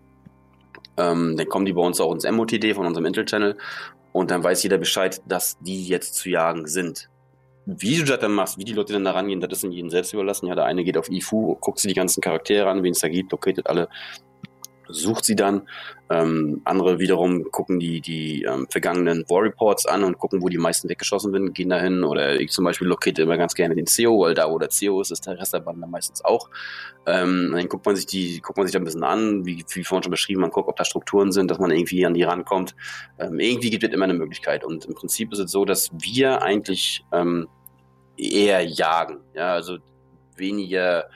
ähm, dann kommen die bei uns auch ins MOTD von unserem Intel-Channel und dann weiß jeder Bescheid, dass die jetzt zu jagen sind. Wie du das dann machst, wie die Leute dann da rangehen, das ist in jedem selbst überlassen. Ja, der eine geht auf IFU, guckt sich die ganzen Charaktere an, wen es da gibt, located alle sucht sie dann. Ähm, andere wiederum gucken die, die ähm, vergangenen War Reports an und gucken, wo die meisten weggeschossen sind, gehen dahin. Oder ich zum Beispiel locate immer ganz gerne den CEO, weil da, wo der CEO ist, ist der Rest der Bande meistens auch. Ähm, dann guckt man sich die, guckt man sich da ein bisschen an, wie, wie vorhin schon beschrieben, man guckt, ob da Strukturen sind, dass man irgendwie an die rankommt. Ähm, irgendwie gibt es immer eine Möglichkeit. Und im Prinzip ist es so, dass wir eigentlich ähm, eher jagen. Ja, also weniger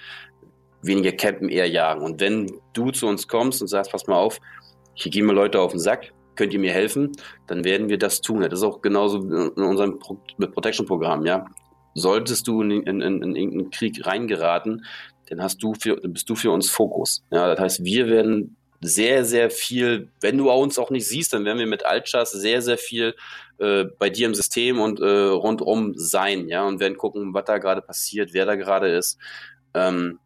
weniger campen, eher jagen. Und wenn du zu uns kommst und sagst, pass mal auf, hier gehen mir Leute auf den Sack, könnt ihr mir helfen, dann werden wir das tun. Das ist auch genauso in unserem Pro Protection-Programm, ja. Solltest du in, in, in, in irgendeinen Krieg reingeraten, dann hast du für, bist du für uns Fokus. Ja, das heißt, wir werden sehr, sehr viel, wenn du uns auch nicht siehst, dann werden wir mit Altchas sehr, sehr viel äh, bei dir im System und äh, rundum sein, ja, und werden gucken, was da gerade passiert, wer da gerade ist. Ähm,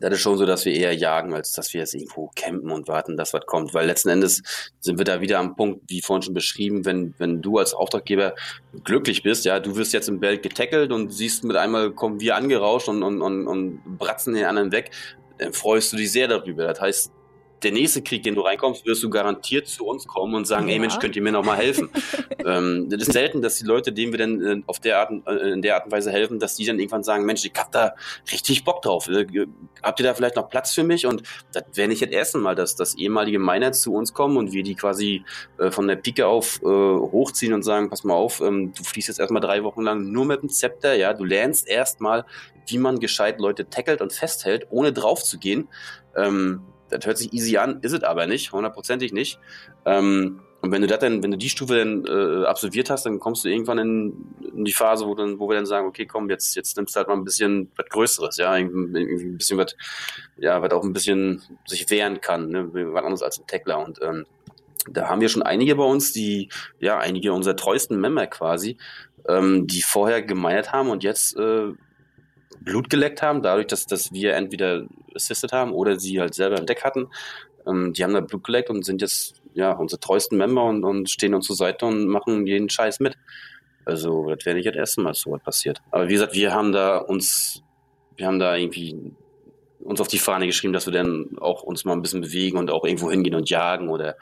das ist schon so, dass wir eher jagen, als dass wir jetzt irgendwo campen und warten, dass was kommt. Weil letzten Endes sind wir da wieder am Punkt, wie vorhin schon beschrieben, wenn, wenn du als Auftraggeber glücklich bist, ja, du wirst jetzt im Belt getackelt und siehst mit einmal kommen wir angerauscht und, und, und, und bratzen den anderen weg, dann freust du dich sehr darüber. Das heißt, der nächste Krieg, den du reinkommst, wirst du garantiert zu uns kommen und sagen, ja. ey Mensch, könnt ihr mir noch mal helfen? ähm, das ist selten, dass die Leute, denen wir dann äh, auf der Art, äh, in der Art und Weise helfen, dass die dann irgendwann sagen, Mensch, ich hab da richtig Bock drauf. Äh, habt ihr da vielleicht noch Platz für mich? Und das wäre nicht das erste Mal, dass, dass ehemalige Miner zu uns kommen und wir die quasi äh, von der Pike auf äh, hochziehen und sagen, pass mal auf, ähm, du fließt jetzt erstmal drei Wochen lang nur mit dem Zepter, ja, du lernst erstmal, wie man gescheit Leute tackelt und festhält, ohne drauf zu gehen. Ähm, das hört sich easy an, ist es aber nicht, hundertprozentig nicht. Ähm, und wenn du das dann, wenn du die Stufe dann äh, absolviert hast, dann kommst du irgendwann in, in, die Phase, wo dann, wo wir dann sagen, okay, komm, jetzt, jetzt nimmst du halt mal ein bisschen was Größeres, ja, irgendwie, ein bisschen was, ja, was auch ein bisschen sich wehren kann, ne, was anderes als ein Tackler. Und ähm, da haben wir schon einige bei uns, die, ja, einige unserer treuesten Member quasi, ähm, die vorher gemeiert haben und jetzt äh, Blut geleckt haben, dadurch, dass, dass wir entweder assisted haben oder sie halt selber im Deck hatten. Ähm, die haben da Blut geleckt und sind jetzt ja unsere treuesten Member und, und stehen uns zur Seite und machen jeden Scheiß mit. Also, das wäre nicht das erste Mal so was passiert. Aber wie gesagt, wir haben da uns, wir haben da irgendwie uns auf die Fahne geschrieben, dass wir dann auch uns mal ein bisschen bewegen und auch irgendwo hingehen und jagen oder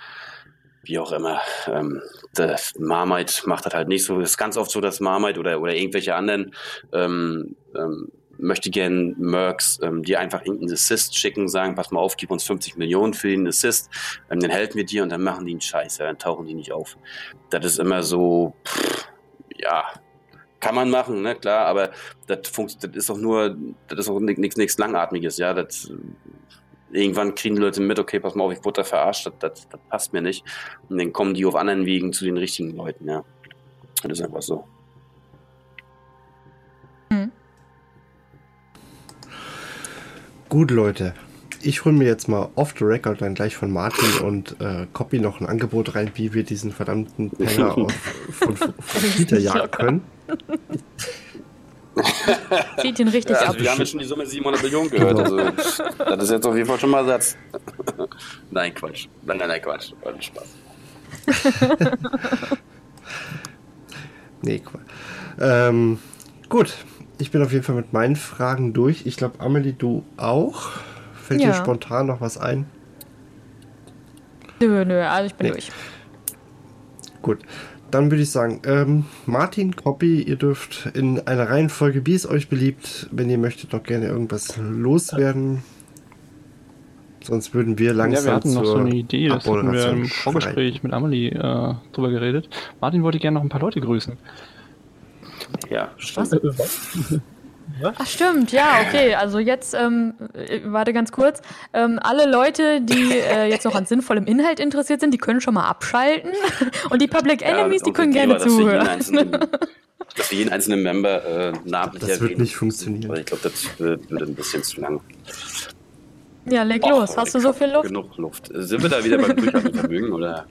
wie auch immer. Ähm, der Marmite macht das halt nicht so. Es ist ganz oft so, dass Marmite oder, oder irgendwelche anderen ähm, ähm, möchte gern Mercs, ähm, die einfach irgendeinen Assist schicken, sagen, pass mal auf, gib uns 50 Millionen für den Assist, ähm, dann helfen wir dir und dann machen die einen Scheiß, ja, dann tauchen die nicht auf. Das ist immer so, pff, ja, kann man machen, ne, klar, aber das, das ist doch nur, das ist nichts nichts Langatmiges, ja, das, irgendwann kriegen die Leute mit, okay, pass mal auf, ich wurde da verarscht, das, das, das passt mir nicht. Und dann kommen die auf anderen Wegen zu den richtigen Leuten, ja. Das ist einfach so. Gut, Leute. Ich hole mir jetzt mal off the record dann gleich von Martin und äh, copy noch ein Angebot rein, wie wir diesen verdammten Penner von, von, von Peter jagen können. Zieht ihn richtig ja, also ab. Wir haben jetzt schon die Summe 700 Millionen gehört. Genau. Also, das ist jetzt auf jeden Fall schon mal Satz. nein, Quatsch. Nein, nein, nein, Quatsch. War Spaß. nee, Quatsch. Ähm, gut, ich bin auf jeden Fall mit meinen Fragen durch. Ich glaube, Amelie, du auch. Fällt ja. dir spontan noch was ein? Nö, nö, also ich bin nee. durch. Gut, dann würde ich sagen, ähm, Martin, Copy, ihr dürft in einer Reihenfolge, wie es euch beliebt, wenn ihr möchtet, noch gerne irgendwas loswerden. Sonst würden wir langsam. Ja, wir hatten noch so eine Idee, das hatten wir im Vorgespräch mit Amelie äh, drüber geredet. Martin wollte gerne noch ein paar Leute grüßen. Ja, stimmt. Ach stimmt, ja, okay. Also jetzt, ähm, äh, warte ganz kurz. Ähm, alle Leute, die äh, jetzt noch an sinnvollem Inhalt interessiert sind, die können schon mal abschalten. Und die Public Enemies, ja, die können gerne zuhören. Dass wir jeden einzelnen Member äh, namentlich Das wird nicht funktionieren. Aber ich glaube, das wird, wird, ein bisschen zu lang. Ja, leg Och, los. Hast du so viel Luft? Genug Luft. Sind wir da wieder beim Durchhaltevermögen oder?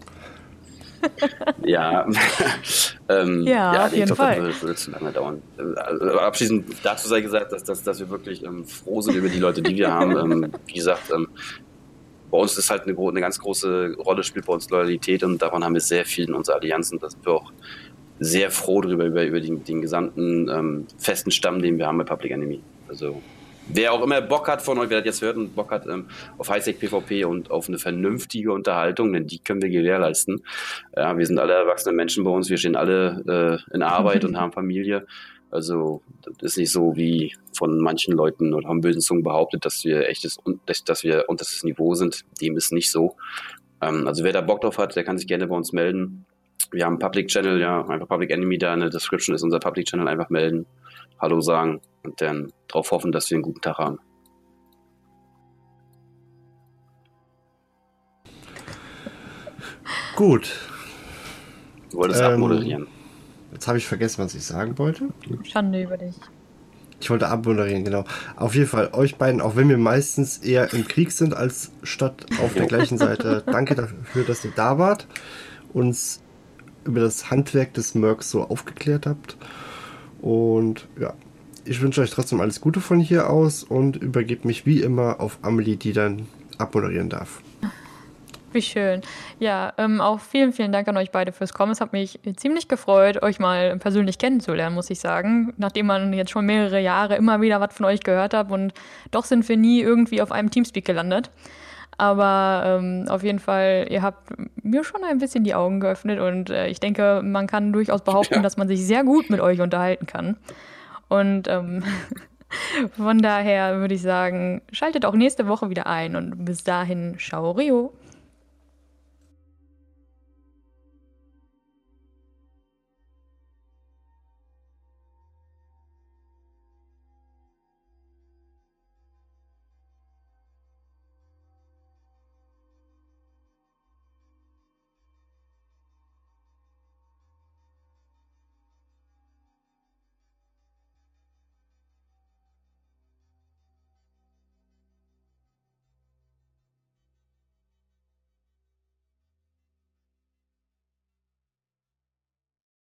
Ja, ähm, ja, ja, auf jeden glaub, Fall. Das würde, zu lange dauern. Also, abschließend dazu sei gesagt, dass, dass, dass wir wirklich ähm, froh sind über die Leute, die wir haben. Ähm, wie gesagt, ähm, bei uns ist halt eine, eine, ganz große Rolle spielt bei uns Loyalität und davon haben wir sehr viel in unserer Allianz und da sind wir auch sehr froh darüber, über, über den, den gesamten ähm, festen Stamm, den wir haben bei Public Enemy. Also wer auch immer Bock hat von euch, wer das jetzt hört und Bock hat ähm, auf Highsec PvP und auf eine vernünftige Unterhaltung, denn die können wir gewährleisten. Ja, wir sind alle erwachsene Menschen bei uns, wir stehen alle äh, in Arbeit und haben Familie. Also das ist nicht so wie von manchen Leuten oder haben bösen Zungen behauptet, dass wir echtes dass, dass wir unterstes Niveau sind. Dem ist nicht so. Ähm, also wer da Bock drauf hat, der kann sich gerne bei uns melden. Wir haben einen Public Channel, ja, einfach Public Enemy da in der Description ist unser Public Channel, einfach melden, Hallo sagen und dann darauf hoffen, dass wir einen guten Tag haben. Gut. Du wolltest ähm, abmoderieren. Jetzt habe ich vergessen, was ich sagen wollte. Schande über dich. Ich wollte abmoderieren, genau. Auf jeden Fall, euch beiden, auch wenn wir meistens eher im Krieg sind als statt auf der gleichen Seite, danke dafür, dass ihr da wart, uns über das Handwerk des Mercs so aufgeklärt habt. Und ja, ich wünsche euch trotzdem alles Gute von hier aus und übergebe mich wie immer auf Amelie, die dann abmoderieren darf. Wie schön. Ja, ähm, auch vielen, vielen Dank an euch beide fürs Kommen. Es hat mich ziemlich gefreut, euch mal persönlich kennenzulernen, muss ich sagen. Nachdem man jetzt schon mehrere Jahre immer wieder was von euch gehört hat und doch sind wir nie irgendwie auf einem Teamspeak gelandet. Aber ähm, auf jeden Fall, ihr habt mir schon ein bisschen die Augen geöffnet und äh, ich denke, man kann durchaus behaupten, ja. dass man sich sehr gut mit euch unterhalten kann. Und ähm, von daher würde ich sagen, schaltet auch nächste Woche wieder ein und bis dahin, ciao Rio.